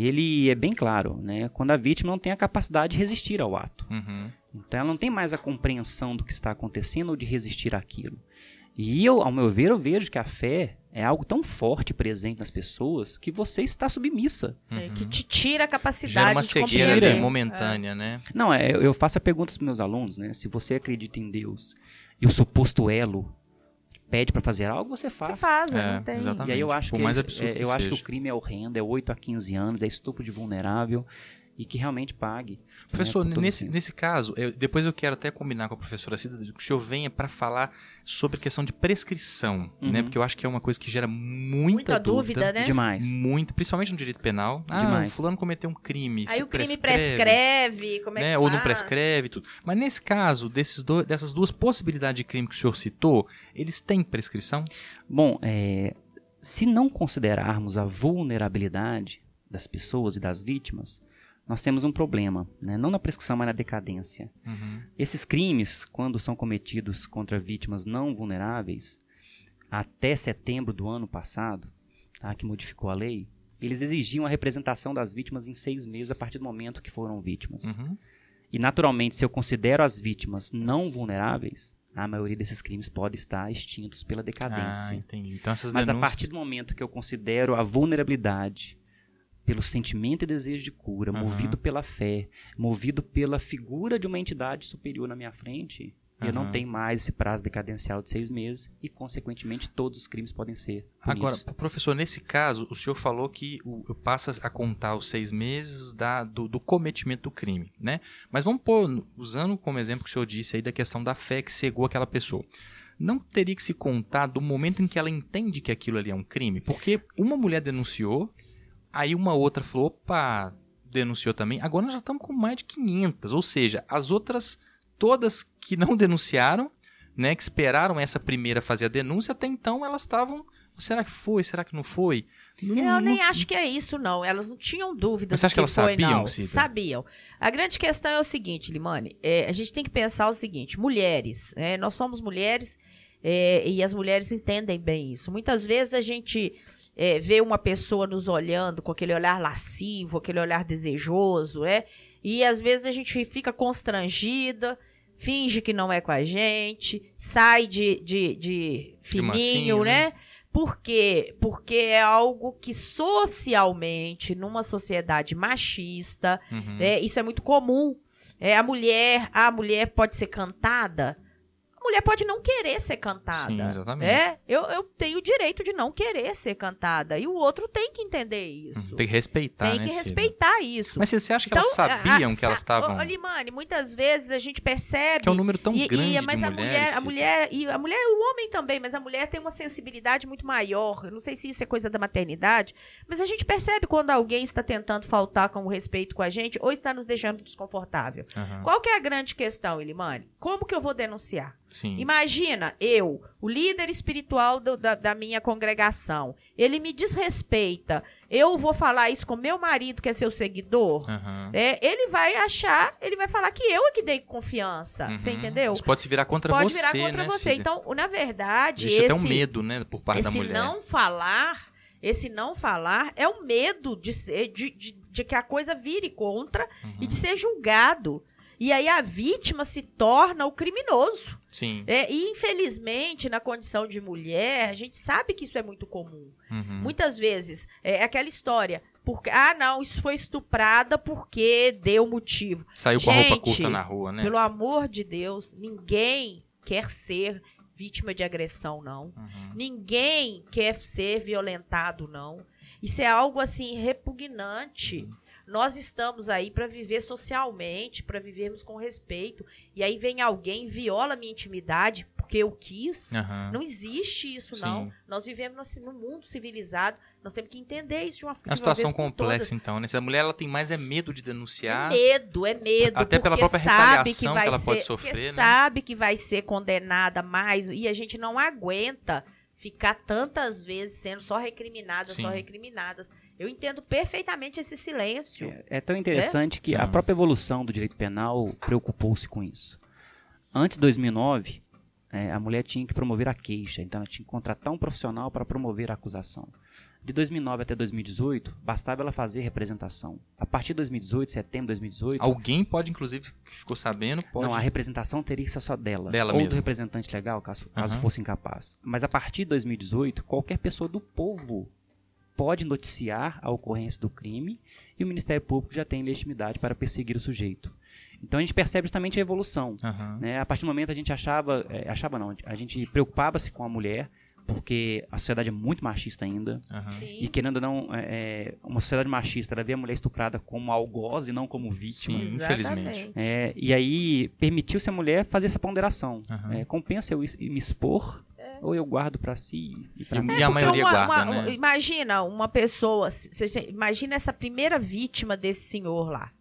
ele é bem claro, né? Quando a vítima não tem a capacidade de resistir ao ato. Uhum. Então ela não tem mais a compreensão do que está acontecendo ou de resistir àquilo. E eu, ao meu ver, eu vejo que a fé é algo tão forte presente nas pessoas que você está submissa. É, Uhum. que te tira a capacidade Gera uma de cegueira compreender. ali, momentânea, né? Não, é, eu faço a pergunta para meus alunos, né? Se você acredita em Deus e o suposto elo pede para fazer algo, você faz. Você faz, É, não tem. exatamente. E aí eu acho Por que, mais é- absurdo é, que eu acho que o crime é horrendo, é 8 a 15 anos, é estupro de vulnerável e que realmente pague. Professor, né, por todo nesse, nesse caso, eu- depois eu quero até combinar com a professora Cida, que o senhor venha para falar sobre a questão de prescrição, Uhum. né? Porque eu acho que é uma coisa que gera muita, Muita dúvida, né? Demais. Muito, principalmente no direito penal. Ah, Demais. o fulano cometeu um crime. Aí o crime prescreve, prescreve, como é né? que Ou não prescreve, tudo. Mas nesse caso, desses do- dessas duas possibilidades de crime que o senhor citou, eles têm prescrição? Bom, é, se não considerarmos a vulnerabilidade das pessoas e das vítimas, nós temos um problema, né? não na prescrição, mas na decadência. Uhum. Esses crimes, quando são cometidos contra vítimas não vulneráveis, até setembro do ano passado, tá, que modificou a lei, eles exigiam a representação das vítimas em seis meses a partir do momento que foram vítimas. Uhum. E, naturalmente, se eu considero as vítimas não vulneráveis, a maioria desses crimes pode estar extintos pela Ah, decadência. entendi. Então essas Mas a denúncias... partir do momento que eu considero a vulnerabilidade pelo sentimento e desejo de cura, Aham. movido pela fé, movido pela figura de uma entidade superior na minha frente, eu não tenho mais esse prazo decadencial de seis meses e, consequentemente, todos os crimes podem ser punidos. Agora, professor, nesse caso, o senhor falou que o, passa a contar os seis meses da- do, do cometimento do crime, né? Mas vamos pôr, usando como exemplo que o senhor disse aí da questão da fé que cegou aquela pessoa. Não teria que se contar do momento em que ela entende que aquilo ali é um crime? Porque uma mulher denunciou, aí uma outra falou, opa, denunciou também. Agora nós já estamos com mais de 500, ou seja, as outras todas que não denunciaram, né, que esperaram essa primeira fazer a denúncia, até então elas estavam Será que foi? Será que não foi? Não- Eu nem não- acho que é isso, não. Elas não tinham dúvida Mas você acha que que elas foi, sabiam. Cida? Sabiam. A grande questão é o seguinte, Limane. é, a gente tem que pensar o seguinte: mulheres. né, nós somos mulheres é, e as mulheres entendem bem isso. Muitas vezes a gente é, vê uma pessoa nos olhando com aquele olhar lascivo, aquele olhar desejoso, é, e às vezes a gente fica constrangida. Finge que não é com a gente, sai de, de, de fininho, mansinho, né? Por quê? Porque é algo que socialmente, numa sociedade machista, Uhum. né, isso é muito comum. É, a mulher, a mulher pode ser cantada. Mulher pode não querer ser cantada. Sim, exatamente. É, eu, eu tenho o direito de não querer ser cantada. E o outro tem que entender isso. Uhum, Tem que respeitar, tem né, que Cida? respeitar isso. Mas você acha que Então, elas sabiam a- que elas estavam... Limane, muitas vezes a gente percebe. Que é um número tão e, grande e, mas de a mulheres. mulher, a Cida. mulher e a mulher, o homem também, mas a mulher tem uma sensibilidade muito maior. Eu não sei se isso é coisa da maternidade, mas a gente percebe quando alguém está tentando faltar com o respeito com a gente ou está nos deixando desconfortável. Aham, Qual que é a grande questão, Elimane? Como que eu vou denunciar? Sim. Imagina, eu, o líder espiritual do- da, da minha congregação, ele me desrespeita. Eu vou falar isso com meu marido, que é seu seguidor? Aham. É, ele vai achar, ele vai falar que eu é que dei confiança. Você Uhum. entendeu? Isso pode se virar contra Pode você, virar contra né, você. Então, na verdade, Existe esse, até um medo, né, por parte da esse mulher. não falar, esse não falar é o medo de, ser, de, de, de que a coisa vire contra Uhum. e de ser julgado. E aí a vítima se torna o criminoso. Sim. É, e infelizmente, na condição de mulher, a gente sabe que isso é muito comum. Uhum. Muitas vezes é aquela história. Porque, ah, não, isso foi estuprada porque deu motivo. Saiu com a roupa Gente, curta na rua, né? Pelo amor de Deus, ninguém quer ser vítima de agressão, não. Uhum. Ninguém quer ser violentado, não. Isso é algo assim repugnante. Nós estamos aí para viver socialmente, para vivermos com respeito. E aí vem alguém, viola minha intimidade porque eu quis. Aham. Não existe isso, Sim. não. Nós vivemos assim, num mundo civilizado. Nós temos que entender isso de uma, de É uma uma situação complexa, todas. então, né? Se a mulher ela tem mais é medo de É denunciar. medo, é medo. Até pela própria retaliação vai que ela ser, pode sofrer, né? sabe que vai ser condenada mais e a gente não aguenta ficar tantas vezes sendo só recriminadas, só Sim. recriminadas. Eu entendo perfeitamente esse silêncio. É, é tão interessante que a Hum. própria evolução do direito penal preocupou-se com isso. Antes de 2009, é, a mulher tinha que promover a queixa, então ela tinha que contratar um profissional para promover a acusação. De 2009 até 2018, bastava ela fazer representação. A partir de 2018, setembro de 2018, Alguém pode, inclusive, que ficou sabendo, pode. não, a representação teria que ser só dela. Dela ou mesmo. do representante legal, caso, caso Aham. fosse incapaz. Mas a partir de 2018, qualquer pessoa do povo pode noticiar a ocorrência do crime e o Ministério Público já tem legitimidade para perseguir o sujeito. Então a gente percebe justamente a evolução. Aham. né? A partir do momento a gente achava, é, achava não, a gente preocupava-se com a mulher, porque a sociedade é muito machista ainda. Aham. E querendo ou não, é, é, uma sociedade machista, ela vê a mulher estuprada como algoz e não como vítima. Sim, infelizmente. É, e aí permitiu-se a mulher fazer essa ponderação. Aham. É, compensa eu me expor ou eu guardo pra si e pra mim. e a É, maioria uma- guarda, uma- né? Imagina uma pessoa, imagina essa primeira vítima desse senhor lá.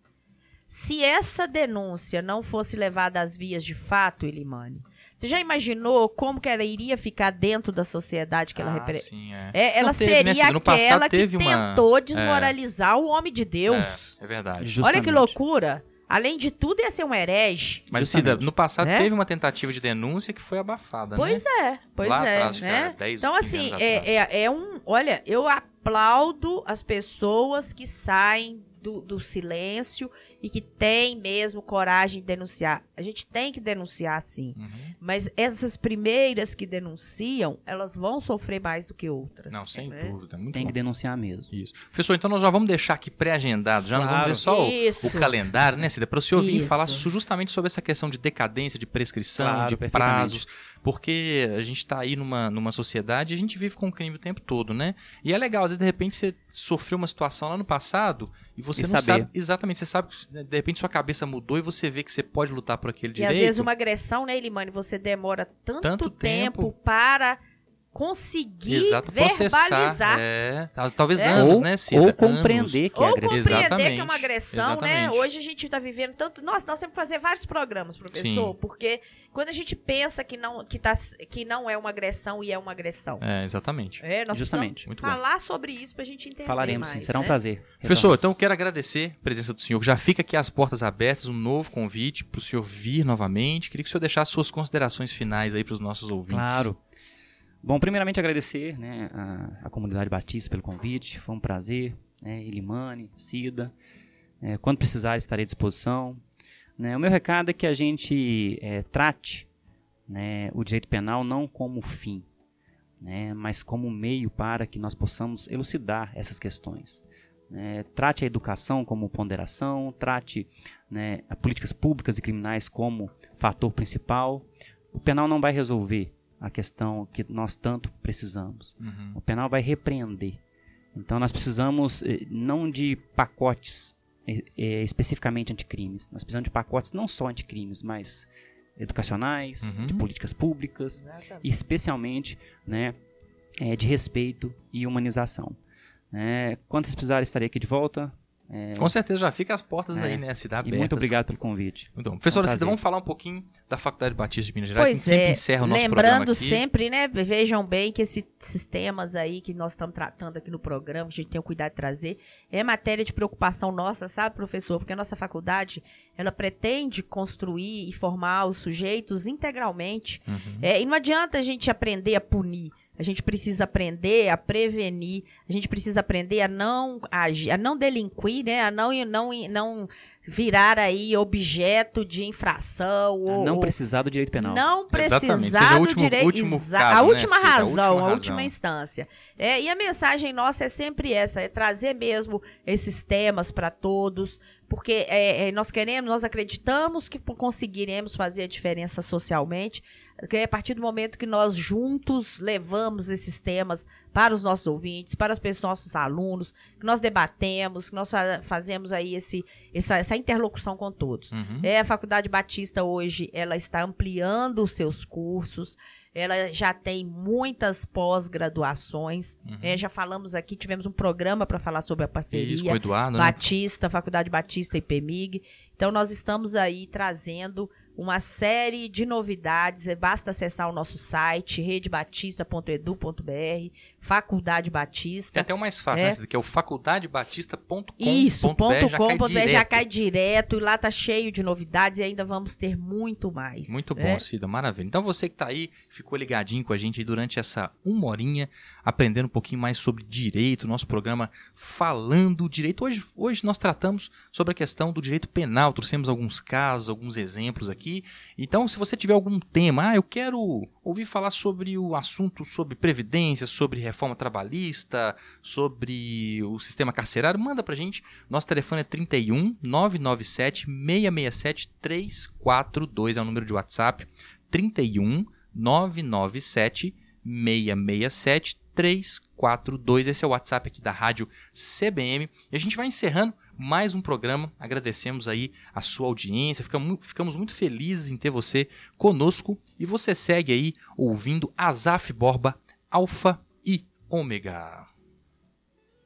Se essa denúncia não fosse levada às vias de fato, Elimane, você já imaginou como que ela iria ficar dentro da sociedade que ela Ah, representa? sim, é. É, ela teve, né, seria passado aquela que uma- tentou desmoralizar o homem de Deus. É, é verdade. Olha Justamente. que loucura. Além de tudo, ia ser um herege. Mas. Cida, no passado Né? teve uma tentativa de denúncia que foi abafada, Pois né? é, pois Lá é. atrás, né? era 10, então, 15 assim, é, é, é um. Olha, eu aplaudo as pessoas que saem do, do silêncio e que têm mesmo coragem de denunciar. A gente tem que denunciar, sim. Uhum. Mas essas primeiras que denunciam, elas vão sofrer mais do que outras. Não, sem né? dúvida. Muito Tem bom. que denunciar mesmo. Isso. Professor, então nós já vamos deixar aqui pré-agendado, já nós vamos Claro. ver só o, o calendário, né, Cida? Para o senhor vir falar justamente sobre essa questão de decadência, de prescrição, Claro, de prazos, porque a gente está aí numa, numa sociedade e a gente vive com crime o tempo todo, né? E é legal, às vezes, de repente, você sofreu uma situação lá no passado e você E não saber. sabe exatamente, você sabe que de repente sua cabeça mudou e você vê que você pode lutar por aquele E direito. às vezes uma agressão, né, Elimane, você demora tanto, Tanto tempo, tempo. para conseguir Exato, verbalizar. É, tal- talvez É. anos, ou, né, Cida? ou Anos. compreender que é Ou agressão. compreender Exatamente, que é uma agressão, exatamente. né? Hoje a gente tá vivendo tanto. Nossa, nós temos que fazer vários programas, professor, Sim. porque quando a gente pensa que não, que, tá, que não é uma agressão e é uma agressão. É, exatamente. É, nós Justamente. Muito precisamos bom. falar sobre isso pra gente entender. Falaremos mais, sim, será um né? prazer. Professor, então eu quero agradecer a presença do senhor. Já fica aqui as portas abertas, um novo convite para o senhor vir novamente. Queria que o senhor deixasse suas considerações finais aí para os nossos ouvintes. Claro. Bom, primeiramente agradecer né, a, a comunidade Batista pelo convite, foi um prazer. Né, Ilimane, Cida, É, quando precisar estarei à disposição. Né, o meu recado é que a gente é, trate né, o direito penal não como fim, né, mas como meio para que nós possamos elucidar essas questões. né. trate a educação como ponderação, trate né, as políticas públicas e criminais como fator principal, o penal não vai resolver a questão que nós tanto precisamos. Uhum. O penal vai repreender. Então nós precisamos eh, não de pacotes eh, especificamente anticrimes. Nós precisamos de pacotes não só anticrimes, mas educacionais, Uhum. de políticas públicas, e especialmente né, eh, de respeito e humanização. Né, quando vocês precisarem, estarei aqui de volta. Com certeza já fica as portas É. aí, né? Se dá E abertas. muito obrigado pelo convite. Muito bom. Professora, É um vocês vamos falar um pouquinho da Faculdade Batista de Minas Gerais, que a Pois gente sempre é, encerra o nosso programa lembrando sempre, né? Vejam bem que esse- esses temas aí que nós estamos tratando aqui no programa, que a gente tem o cuidado de trazer, é matéria de preocupação nossa, sabe, professor? Porque a nossa faculdade, ela pretende construir e formar os sujeitos integralmente. Uhum. É, e não adianta a gente aprender a punir. A gente precisa aprender a prevenir. A gente precisa aprender a não agir, a não delinquir, né? A não, não, não virar aí objeto de infração ou, não precisar do direito penal. não Exatamente, precisar do último- direito. último caso, a né? Seja a razão, última a razão. última instância. É, e a mensagem nossa é sempre essa: é trazer mesmo esses temas para todos, porque é, é, nós queremos, nós acreditamos que conseguiremos fazer a diferença socialmente. Que é a partir do momento que nós juntos levamos esses temas para os nossos ouvintes, para os nossos alunos, que nós debatemos, que nós fa- fazemos aí esse, essa, essa interlocução com todos. Uhum. É, a Faculdade Batista hoje, ela está ampliando os seus cursos, ela já tem muitas pós-graduações, Uhum. é, já falamos aqui, tivemos um programa para falar sobre a parceria, Isso, com o Eduardo, né? Batista, Faculdade Batista e PEMIG, então nós estamos aí trazendo uma série de novidades, é, basta acessar o nosso site, redebatista.edu.br, Faculdade Tem Batista, até o mais fácil, É. né? Que é o faculdadebatista.com.br. isso, já ponto cai com, ponto BR, já direto. cai direto, e lá tá cheio de novidades e ainda vamos ter muito mais. Muito bom, né? Cida, maravilha. Então você que tá aí, ficou ligadinho com a gente durante essa uma horinha, aprendendo um pouquinho mais sobre direito, nosso programa falando direito. Hoje, hoje nós tratamos sobre a questão do direito penal, trouxemos alguns casos, alguns exemplos aqui. Então, se você tiver algum tema, ah, eu quero ouvir falar sobre o assunto sobre previdência, sobre reforma trabalhista, sobre o sistema carcerário, manda pra gente. Nosso telefone é 31 997 667 342 é o número de WhatsApp. 31 997 667 342. Esse é o WhatsApp aqui da Rádio CBM. E a gente vai encerrando mais um programa. Agradecemos aí a sua audiência. Ficamos, muito felizes em ter você conosco. E você segue aí ouvindo Azaf Borba, Alfa e Ômega.